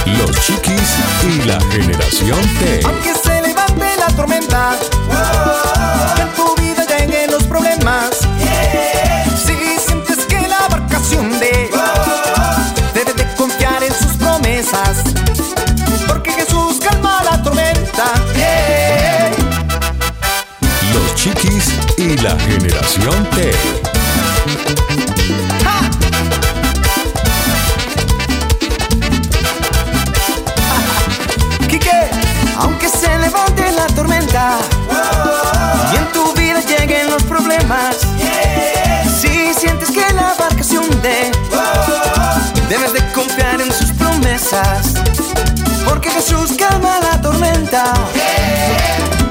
Los Chiquis y la Generación T tormenta. En tu vida lleguen los problemas. Si sientes que la barca se hunde, debes de confiar en sus promesas. Porque Jesús calma la tormenta. Los chiquis y la generación T. y en tu vida lleguen los problemas, si sientes que la barca se hunde, debes de confiar en sus promesas, porque Jesús calma la tormenta.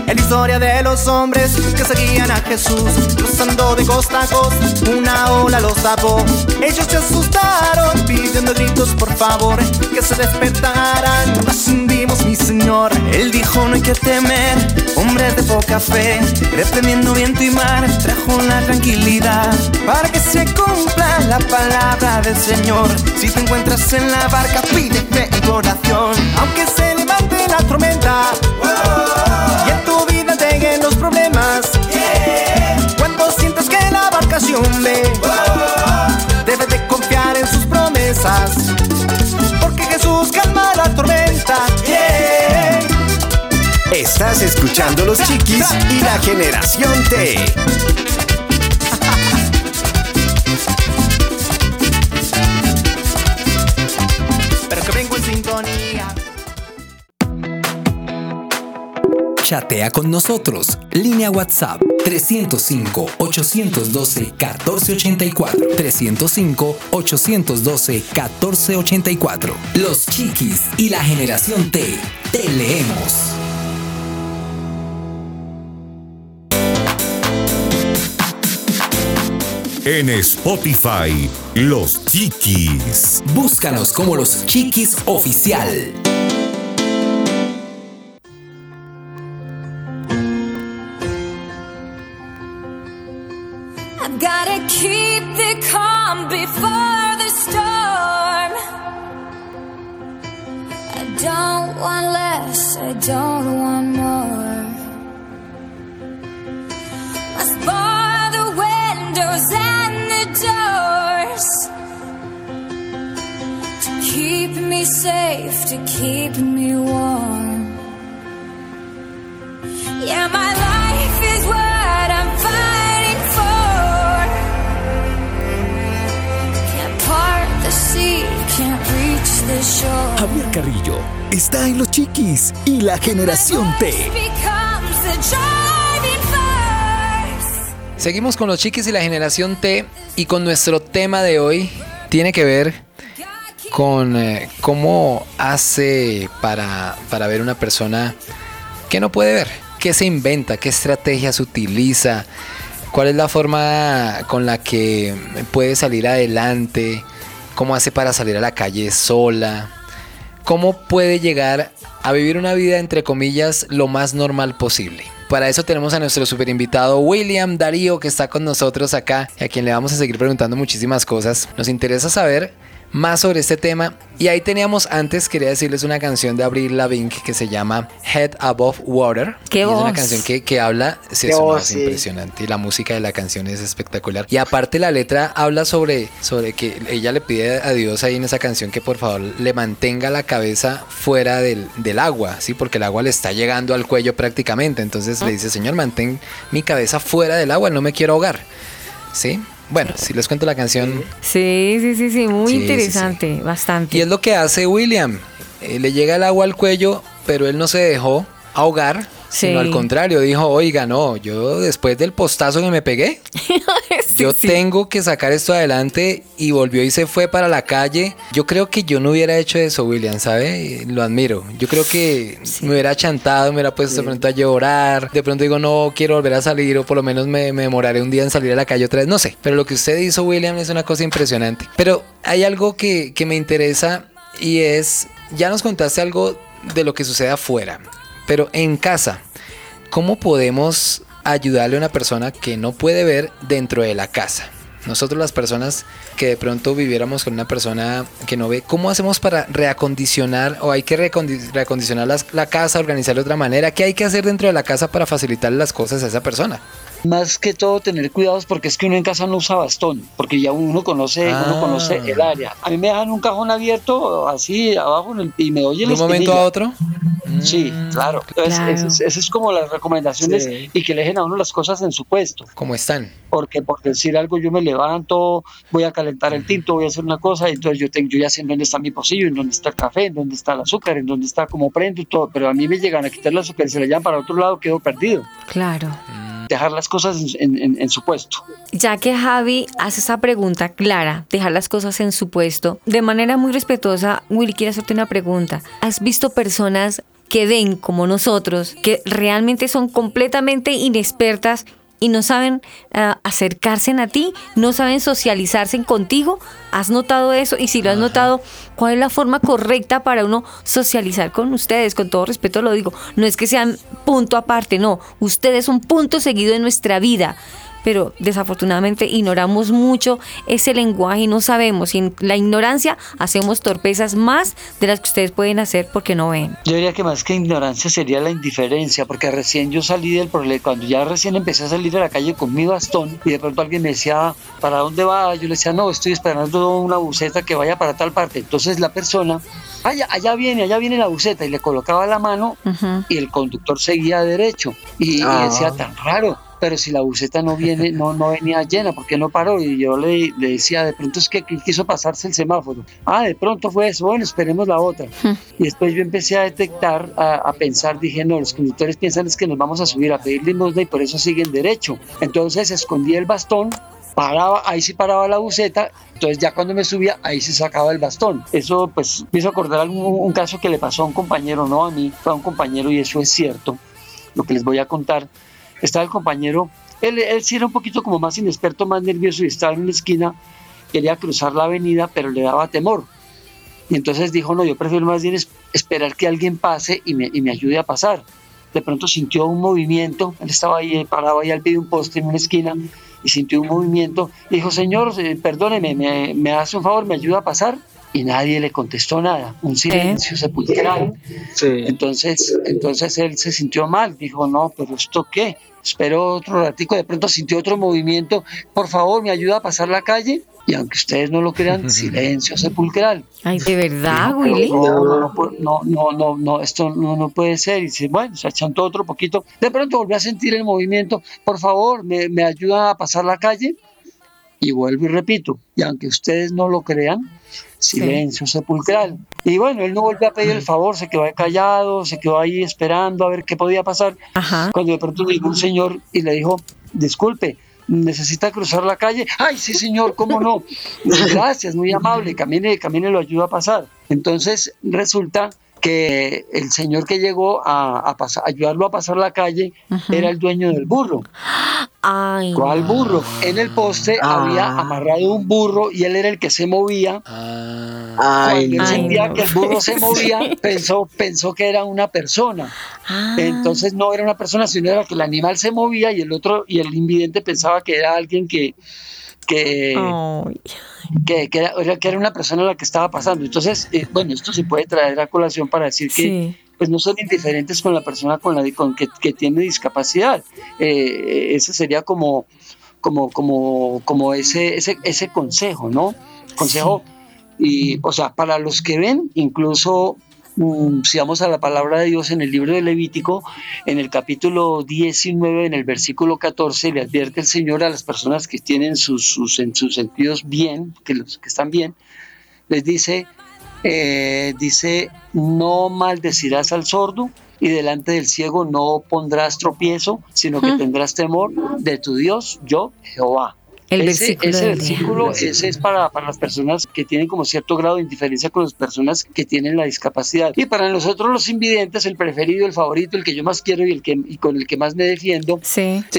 En la historia de los hombres que seguían a Jesús, cruzando de costa a costa, una ola los tapó. Ellos se asustaron, pidiendo gritos por favor que se despertaran. Nos hundimos, mi Señor. Él dijo no hay que temer, hombres de poca fe, reprendiendo viento y mar, trajo la tranquilidad para que se cumpla la palabra del Señor. Si te encuentras en la barca, pide fe y oración. Aunque se levante la tormenta debes de confiar en sus promesas, porque Jesús calma la tormenta. yeah. Estás escuchando Los Chiquis y la generación T. Pero que vengo en sintonía. Chatea con nosotros. Línea WhatsApp 305-812-1484. 305-812-1484. Los Chiquis y la generación T. Te leemos. En Spotify, Los Chiquis. Búscanos como Los Chiquis Oficial. Keep the calm before the storm. I don't want less, I don't want more. Must bar the windows and the doors to keep me safe, to keep me warm. Yeah, my life Javier Carrillo está en Los Chiquis y la generación T. Seguimos con los chiquis y la generación T y con nuestro tema de hoy tiene que ver con eh, cómo hace para, para ver una persona que no puede ver, qué se inventa, qué estrategias utiliza, cuál es la forma con la que puede salir adelante, cómo hace para salir a la calle sola, cómo puede llegar a vivir una vida entre comillas lo más normal posible. Para eso tenemos a nuestro super invitado William Darío que está con nosotros acá y a quien le vamos a seguir preguntando muchísimas cosas. Nos interesa saber más sobre este tema y ahí teníamos antes quería decirles una canción de Avril Lavigne que se llama Head Above Water. ¡Qué Y es una voz! canción que, que habla, sí, ¡Qué es voz, voz sí! impresionante y la música de la canción es espectacular. Y aparte la letra habla sobre, sobre que ella le pide a Dios ahí en esa canción que por favor le mantenga la cabeza fuera del, del agua, ¿sí? Porque el agua le está llegando al cuello prácticamente. Entonces le dice, Señor, mantén mi cabeza fuera del agua, no me quiero ahogar. ¿Sí? Bueno, si les cuento la canción, Sí, sí, sí, sí, muy Sí, sí, interesante, bastante. y es lo que hace William. Eh, le llega el agua al cuello, pero él no se dejó ahogar, Sí. sino al contrario, dijo, oiga, no, yo después del postazo que me pegué, yo tengo que sacar esto adelante y volvió y se fue para la calle. Yo creo que yo no hubiera hecho eso, William, ¿sabe? Lo admiro. Yo creo que me hubiera chantado, me hubiera puesto de pronto a llorar, de pronto digo, no quiero volver a salir o por lo menos me, me demoraré un día en salir a la calle otra vez, no sé. Pero lo que usted hizo, William, es una cosa impresionante. Pero hay algo que, que me interesa y es, ya nos contaste algo de lo que sucede afuera, pero en casa, ¿cómo podemos ayudarle a una persona que no puede ver dentro de la casa? Nosotros las personas que de pronto viviéramos con una persona que no ve, ¿cómo hacemos para reacondicionar o hay que reacondicionar la casa, organizarla de otra manera? ¿Qué hay que hacer dentro de la casa para facilitar las cosas a esa persona? Más que todo tener cuidados porque es que uno en casa no usa bastón, porque ya uno conoce, uno Ah. conoce el área. A mí me dejan un cajón abierto así abajo en el- y me oye ¿De un momento a otro? Sí, claro. Entonces, Claro. Esa es, esa es como las recomendaciones Sí. y que le dejen a uno las cosas en su puesto. ¿Cómo están? Porque por decir algo, yo me levanto, voy a calentar el tinto, voy a hacer una cosa, y entonces yo, tengo, yo ya sé en dónde está mi pocillo, en dónde está el café, en dónde está el azúcar, en dónde está como prendo y todo. Pero a mí me llegan a quitar el azúcar y se le llevan para otro lado, quedo perdido. Claro. Dejar las cosas en, en- su puesto. Ya que Javi hace esa pregunta clara, dejar las cosas en su puesto, de manera muy respetuosa, Willy quiere hacerte una pregunta. ¿Has visto personas que ven como nosotros, que realmente son completamente inexpertas y no saben ah, acercarse a ti, no saben socializarse contigo? ¿Has notado eso? Y si lo has notado, ¿cuál es la forma correcta para uno socializar con ustedes? Con todo respeto lo digo, no es que sean punto aparte, no, ustedes son punto seguido en nuestra vida pero desafortunadamente ignoramos mucho ese lenguaje y no sabemos. Y en la ignorancia hacemos torpezas más de las que ustedes pueden hacer porque no ven. Yo diría que más que ignorancia sería la indiferencia, porque recién yo salí del problema, cuando ya recién empecé a salir a la calle con mi bastón y de pronto alguien me decía, ¿para dónde va? Yo le decía, no, estoy esperando una buceta que vaya para tal parte. Entonces la persona, allá, allá viene, allá viene la buceta y le colocaba la mano y el conductor seguía derecho y, y Ah. decía, tan raro. Pero si la buceta no viene, no, no venía llena, ¿por qué no paró? Y yo le, le decía, de pronto es que quiso pasarse el semáforo. Ah, de pronto fue eso, bueno, esperemos la otra. Y después yo empecé a detectar, a, a pensar, dije, no, los conductores piensan es que nos vamos a subir a pedir limosna y por eso siguen derecho. Entonces escondía el bastón, paraba, ahí sí paraba la buceta, entonces ya cuando me subía, ahí se sacaba el bastón. Eso pues me hizo acordar un, un caso que le pasó a un compañero, no a mí, fue a un compañero y eso es cierto, lo que les voy a contar. Estaba el compañero, él, él sí era un poquito como más inexperto, más nervioso y estaba en una esquina, quería cruzar la avenida, pero le daba temor. Y entonces dijo, no, yo prefiero más bien es- esperar que alguien pase y me, y me ayude a pasar. De pronto sintió un movimiento, él estaba ahí eh, parado ahí al pie de un poste en una esquina y sintió un movimiento. Dijo, señor, eh, perdóneme, me, me hace un favor, me ayuda a pasar. Y nadie le contestó nada, un silencio sepulcral. Entonces, entonces él se sintió mal, dijo, no, pero ¿esto qué? Espero otro ratico, de pronto sintió otro movimiento, por favor, me ayuda a pasar la calle. Y aunque ustedes no lo crean, silencio sepulcral. Ay, ¿de verdad, Dijo, Willy? No, no, no, pu- no, no, no, no, esto no, no puede ser. Y dice, bueno, se achantó otro poquito. De pronto volvió a sentir el movimiento. Por favor, me, me ayuda a pasar la calle. Y vuelvo y repito, y aunque ustedes no lo crean, silencio sepulcral. Y bueno, él no volvió a pedir el favor, se quedó ahí callado, se quedó ahí esperando a ver qué podía pasar. Cuando de pronto llegó un señor y le dijo, disculpe, necesita cruzar la calle. Ay, sí, señor, cómo no. Gracias, muy amable, camine, camine, lo ayuda a pasar. Entonces resulta que el señor que llegó a, a pasar- a ayudarlo a pasar la calle era el dueño del burro. Ay. ¿Cuál burro? En el poste había amarrado un burro y él era el que se movía. Cuando él Ay, sentía no. que el burro se movía, pensó, pensó que era una persona. Entonces no era una persona, sino era que el animal se movía y el otro, y el invidente pensaba que era alguien que, que, que, que era, era- que era una persona la que estaba pasando. Entonces, eh, bueno, esto se puede traer a colación para decir que Sí. pues no son indiferentes con la persona con la con que, que tiene discapacidad. Eh, ese sería como, como, como, como ese, ese, ese consejo, ¿no? Consejo, y, o sea, para los que ven, incluso si vamos a la palabra de Dios en el libro de Levítico, en el capítulo 19, en el versículo 14, le advierte el Señor a las personas que tienen sus, sus, en sus sentidos bien, que los que están bien, les dice, eh, dice, no maldecirás al sordo y delante del ciego no pondrás tropiezo, sino que tendrás temor de tu Dios, yo, Jehová. El ese versículo ese versículo es para, para las personas que tienen como cierto grado de indiferencia con las personas que tienen la discapacidad. Y para nosotros los invidentes, el preferido, el favorito, el que yo más quiero y el que y con el que más me defiendo,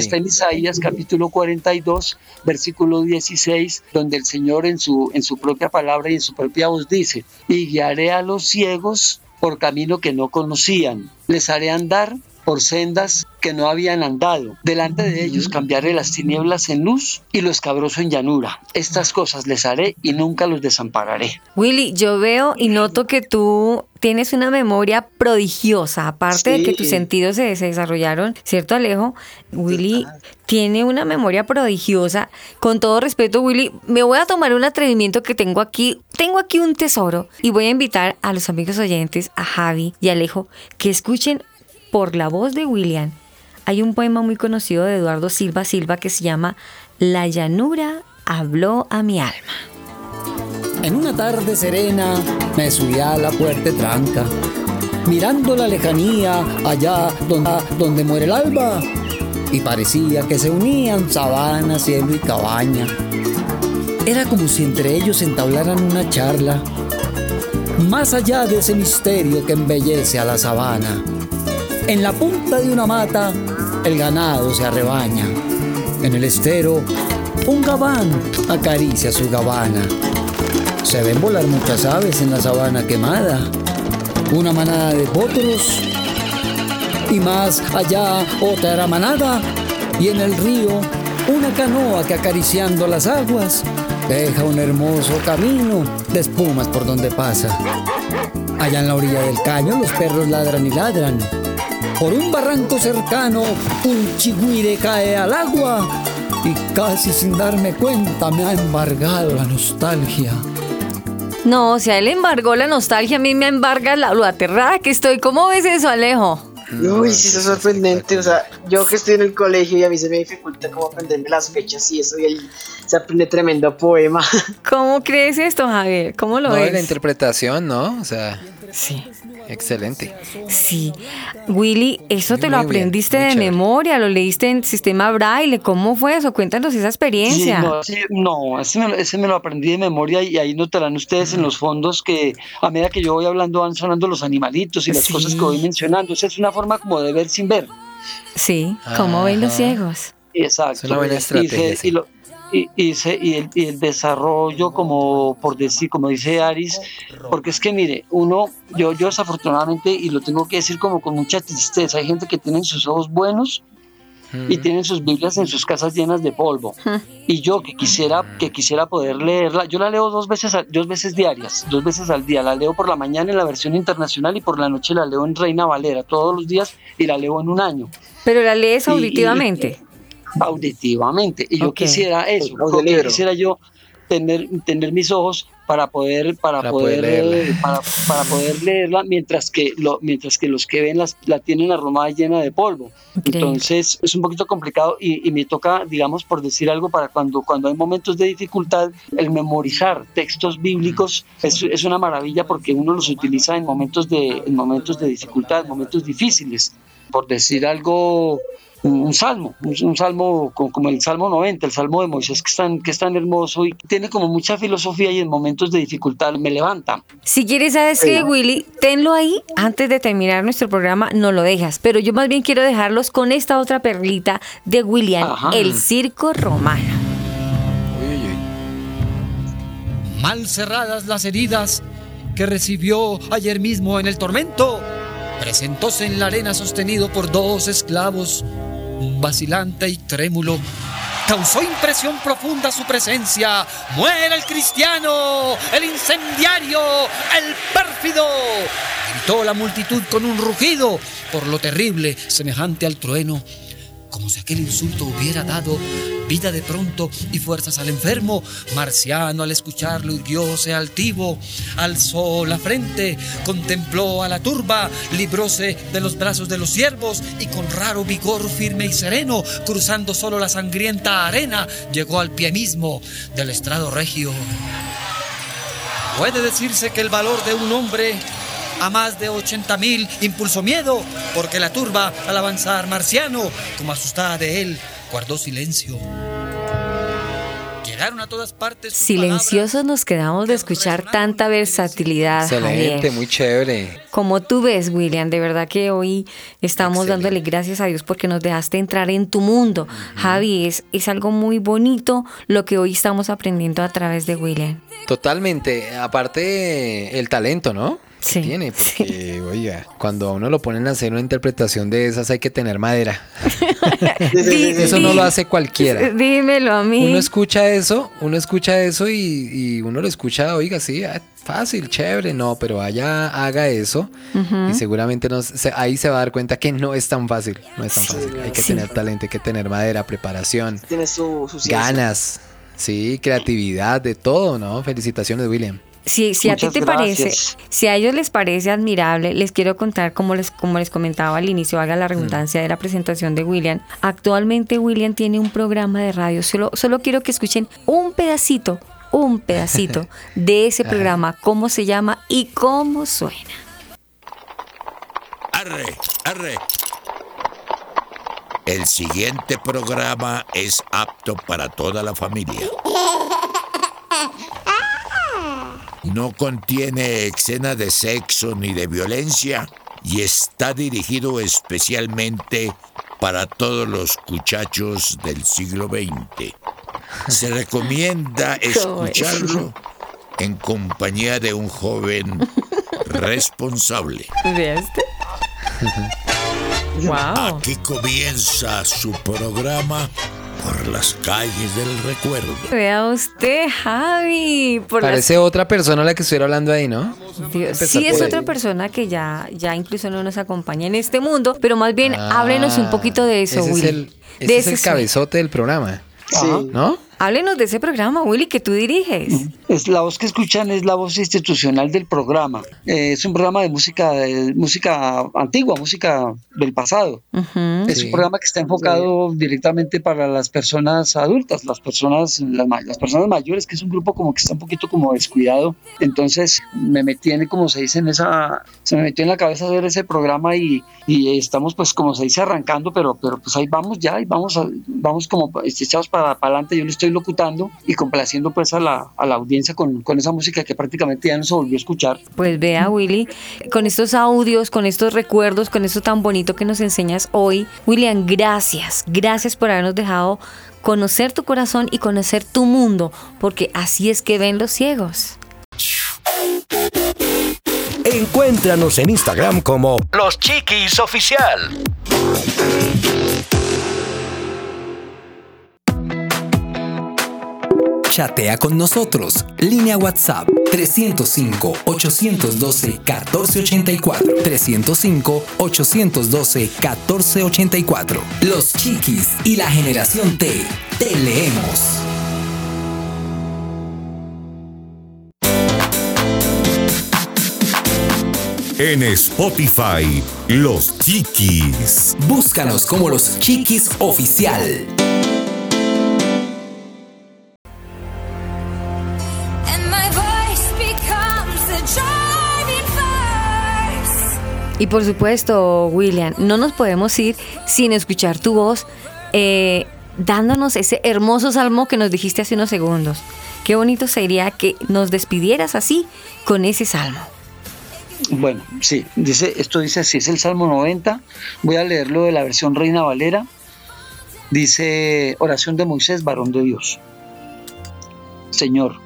está en Isaías capítulo 42, versículo 16, donde el Señor en su, en su propia palabra y en su propia voz dice, y guiaré a los ciegos por camino que no conocían, les haré andar por sendas que no habían andado. Delante de ellos cambiaré las tinieblas en luz y lo escabroso en llanura. Estas cosas les haré y nunca los desampararé. Willy, yo veo y noto que tú tienes una memoria prodigiosa, aparte de que tus sentidos se, se desarrollaron, ¿cierto Alejo? Willy tiene una memoria prodigiosa. Con todo respeto, Willy, me voy a tomar un atrevimiento que tengo aquí. Tengo aquí un tesoro y voy a invitar a los amigos oyentes, a Javi y Alejo, que escuchen por la voz de William. Hay un poema muy conocido de Eduardo Silva Silva que se llama La llanura habló a mi alma. En una tarde serena me subí a la puerta tranca, mirando la lejanía allá donde, donde muere el alba, y parecía que se unían sabana, cielo y cabaña. Era como si entre ellos entablaran una charla, más allá de ese misterio que embellece a la sabana. En la punta de una mata, el ganado se arrebaña. En el estero, un gabán acaricia su gabana. Se ven volar muchas aves en la sabana quemada. Una manada de potros. Y más allá otra manada. Y en el río una canoa que acariciando las aguas deja un hermoso camino de espumas por donde pasa. Allá en la orilla del caño los perros ladran y ladran. Por un barranco cercano un chigüire cae al agua y casi sin darme cuenta me ha embargado la nostalgia. No, o sea, él embargó la nostalgia, a mí me embarga la, lo aterrada que estoy. ¿Cómo ves eso, Alejo? Uy, sí, eso es sorprendente. O sea, yo que estoy en el colegio y a mí se me dificulta como aprenderme las fechas y eso, y ahí se aprende tremendo poema. ¿Cómo crees esto, Javier? ¿Cómo lo No, y la ves? interpretación, ¿no? O sea, Sí. Excelente. Sí. Willy, eso te lo bien, aprendiste de chévere. memoria, lo leíste en sistema braille. ¿Cómo fue eso? Cuéntanos esa experiencia. Sí, no, sí, no, ese, me, lo- ese me lo aprendí de memoria y ahí notarán ustedes en los fondos que a medida que yo voy hablando van sonando los animalitos y las Sí. cosas que voy mencionando. Esa es una forma como de ver sin ver. Sí, ¿cómo ven los ciegos? Exacto. Es una buena Y se- Y, lo- y- y se- y el, y el desarrollo, como por decir, como dice Aris, porque es que mire, uno, yo, yo desafortunadamente, y lo tengo que decir como con mucha tristeza, hay gente que tiene sus ojos buenos y tienen sus Biblias en sus casas llenas de polvo. Y yo que quisiera, que quisiera poder leerla, yo la leo dos veces, a- dos veces diarias, dos veces al día. La leo por la mañana en la versión internacional y por la noche la leo en Reina Valera todos los días y la leo en un año Pero la lees Y- y- auditivamente. Auditivamente. Y yo Ok. quisiera eso, porque quisiera yo tener, tener mis ojos para poder, para, Para poder, poder leerla. eh, para, para poder leerla, mientras que lo, mientras que los que ven las, la tienen arrumada llena de polvo. Increíble. Entonces es un poquito complicado y, y me toca, digamos, por decir algo, para cuando, cuando hay momentos de dificultad, el memorizar textos bíblicos es, es una maravilla porque uno los utiliza en momentos de, en momentos de dificultad, en momentos difíciles. Por decir algo, un, salmo, un, un salmo co- como el Salmo 90, el Salmo de Moisés, que es, tan, que es tan hermoso y tiene como mucha filosofía y en momentos de dificultad me levanta. Si quieres, ¿sabes qué, Willy? Tenlo ahí antes de terminar nuestro programa, no lo dejas. Pero yo más bien quiero dejarlos con esta otra perlita de William, Ajá. el circo romano. Mal cerradas las heridas que recibió ayer mismo en el tormento. Presentóse en la arena sostenido por dos esclavos, vacilante y trémulo. Causó impresión profunda su presencia. ¡Muera el cristiano! ¡El incendiario! ¡El pérfido! Gritó la multitud con un rugido por lo terrible, semejante al trueno como si aquel insulto hubiera dado vida de pronto y fuerzas al enfermo. Marciano al escucharlo irguióse altivo, alzó la frente, contempló a la turba, libróse de los brazos de los siervos y con raro vigor firme y sereno, cruzando solo la sangrienta arena, llegó al pie mismo del estrado regio. Puede decirse que el valor de un hombre a más de 80 mil impulsó miedo, porque la turba al avanzar marciano, como asustada de él, guardó silencio. Llegaron a todas partes. Silenciosos nos quedamos de escuchar tanta versatilidad, Excelente, Javier. muy chévere. Como tú ves, William, de verdad que hoy estamos Excelente. dándole gracias a Dios porque nos dejaste entrar en tu mundo. Javi, es, es algo muy bonito lo que hoy estamos aprendiendo a través de William. Totalmente. Aparte, el talento, ¿no? Que tiene, porque, oiga, cuando a uno lo ponen a hacer una interpretación de esas hay que tener madera. eso no lo hace cualquiera. Dímelo a mí. Uno escucha eso, uno escucha eso y, y uno lo escucha, oiga, sí, ah, fácil, chévere, no, pero allá haga eso y seguramente no, se- ahí se va a dar cuenta que no es tan fácil, no es tan fácil. Hay que Sí. tener talento, hay que tener madera, preparación, Tiene su, ganas, sí, creatividad, de todo, ¿no? Felicitaciones, William. Si, si a ti te parece, si a ellos les parece admirable, les quiero contar, como les, como les comentaba al inicio, haga la redundancia de la presentación de William. Actualmente William tiene un programa de radio. Solo, solo quiero que escuchen un pedacito, un pedacito de ese programa, cómo se llama y cómo suena. Arre, arre. El siguiente programa es apto para toda la familia. No contiene escena de sexo ni de violencia y está dirigido especialmente para todos los cuchachos del siglo XX. Se recomienda escucharlo en compañía de un joven responsable. ¿Viste? Wow. Aquí comienza su programa por las calles del recuerdo. Vea usted, Javi. Por las- Parece otra persona la que estuviera hablando ahí, ¿no? Dios, sí es ahí. otra persona que ya, ya incluso no nos acompaña en este mundo, pero más bien háblenos un poquito de eso, Ah, ese Willy. Es el, ese de es el cabezote del programa. Sí. ¿No? Háblenos de ese programa, Willy, que tú diriges. Es la voz que escuchan es la voz institucional del programa. Eh, es un programa de música de música antigua, música del pasado. Es un programa que está enfocado directamente para las personas adultas, las personas las, las personas mayores, que es un grupo como que está un poquito como descuidado. Entonces me metí en, como se dice en esa, se me metió en la cabeza ver ese programa y, y estamos pues como se dice arrancando, pero pero pues ahí vamos ya y vamos a- vamos como echados para, para adelante. Yo lo estoy locutando y complaciendo pues a la, a la audiencia con, con esa música que prácticamente ya no se volvió a escuchar. Pues vea, Willy, con estos audios, con estos recuerdos, con esto tan bonito que nos enseñas hoy, William, gracias, gracias por habernos dejado conocer tu corazón y conocer tu mundo, porque así es que ven los ciegos. Encuéntranos en Instagram como Los Chiquis Oficial. Chatea con nosotros. Línea WhatsApp 305-812-1484. 305-812-1484. Los Chiquis y la generación T. Te leemos. En Spotify, Los Chiquis. Búscanos como Los Chiquis Oficial. Y por supuesto, William, no nos podemos ir sin escuchar tu voz eh, dándonos ese hermoso salmo que nos dijiste hace unos segundos. Qué bonito sería que nos despidieras así con ese salmo. Bueno, sí, dice, esto dice así, es el Salmo 90. Voy a leerlo de la versión Reina Valera. Dice, oración de Moisés, varón de Dios. Señor,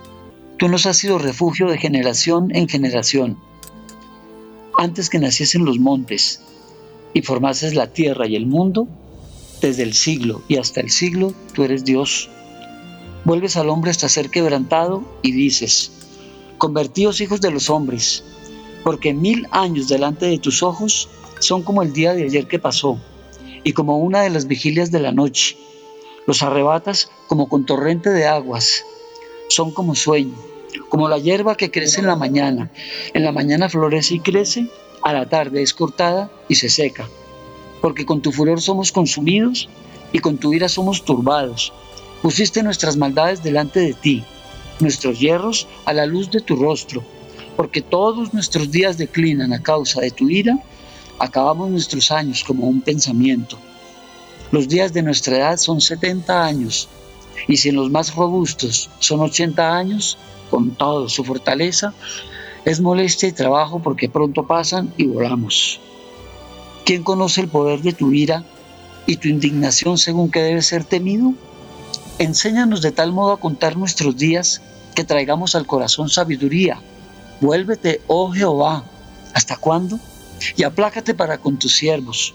tú nos has sido refugio de generación en generación. Antes que naciesen los montes y formases la tierra y el mundo, desde el siglo y hasta el siglo, tú eres Dios. Vuelves al hombre hasta ser quebrantado y dices, convertíos hijos de los hombres, porque mil años delante de tus ojos son como el día de ayer que pasó, y como una de las vigilias de la noche. Los arrebatas como con torrente de aguas, son como sueño, como la hierba que crece en la mañana. En la mañana florece y crece, a la tarde es cortada y se seca. Porque con tu furor somos consumidos y con tu ira somos turbados. Pusiste nuestras maldades delante de ti, nuestros hierros a la luz de tu rostro porque todos nuestros días declinan a causa de tu ira, acabamos nuestros años como un pensamiento. Los días de nuestra edad son 70 años, y si en los más robustos son 80 años, con todo su fortaleza, es molestia y trabajo porque pronto pasan y volamos. ¿Quién conoce el poder de tu ira y tu indignación según que debe ser temido? Enséñanos de tal modo a contar nuestros días que traigamos al corazón sabiduría Vuélvete, oh Jehová, ¿Hasta cuándo? Y aplácate para con tus siervos.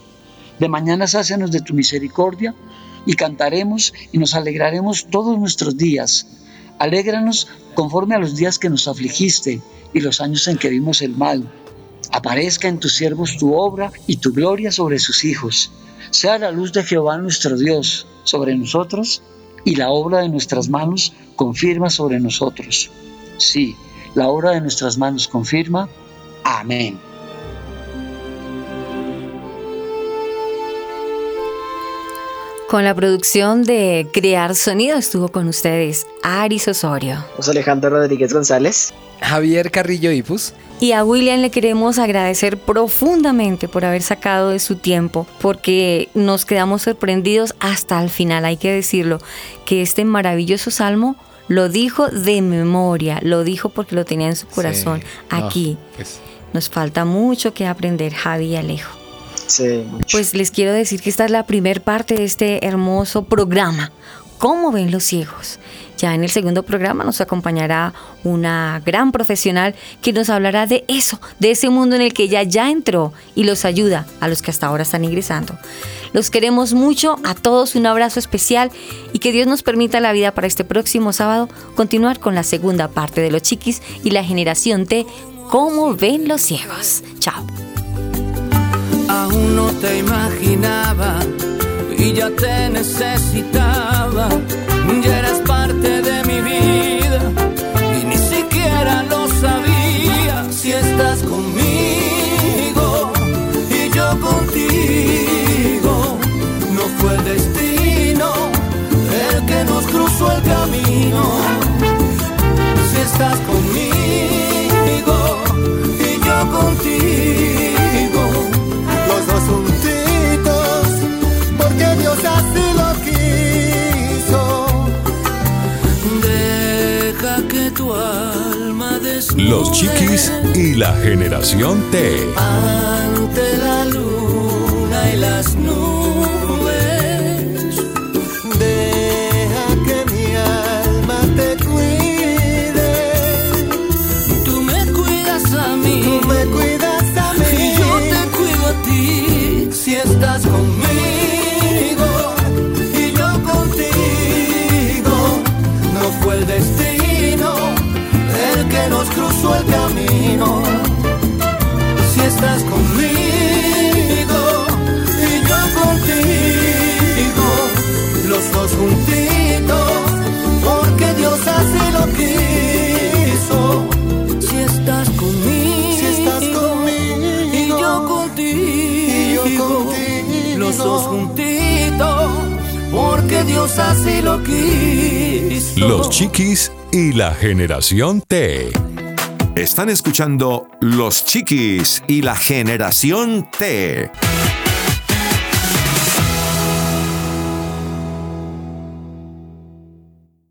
De mañana sácianos de tu misericordia y cantaremos y nos alegraremos todos nuestros días. Alégranos conforme a los días que nos afligiste y los años en que vimos el mal. Aparezca en tus siervos tu obra y tu gloria sobre sus hijos. Sea la luz de Jehová nuestro Dios sobre nosotros y la obra de nuestras manos confirma sobre nosotros. Sí, la obra de nuestras manos confirma. Amén. Con la producción de Crear Sonido estuvo con ustedes Aris Osorio. José Alejandro Rodríguez González. Javier Carrillo Ipus. Y a William le queremos agradecer profundamente por haber sacado de su tiempo, porque nos quedamos sorprendidos hasta el final, hay que decirlo, que este maravilloso salmo lo dijo de memoria, lo dijo porque lo tenía en su corazón, aquí. pues. Nos falta mucho que aprender, Javi y Alejo. Pues les quiero decir que esta es la primer parte de este hermoso programa. ¿Cómo ven los ciegos? Ya en el segundo programa nos acompañará una gran profesional que nos hablará de eso, de ese mundo en el que ella ya entró y los ayuda a los que hasta ahora están ingresando. Los queremos mucho, a todos un abrazo especial y que Dios nos permita la vida para este próximo sábado continuar con la segunda parte de los chiquis y la generación T. ¿Cómo ven los ciegos? Chao. Aún no te imaginaba y ya te necesitaba. Los chiquis y la generación T. juntitos, porque Dios así lo quiso. Si estás conmigo, Si estás conmigo y yo contigo, y yo contigo. los dos juntitos, porque Dios así lo quiso. Los chiquis y la generación T. Están escuchando Los chiquis y la generación T.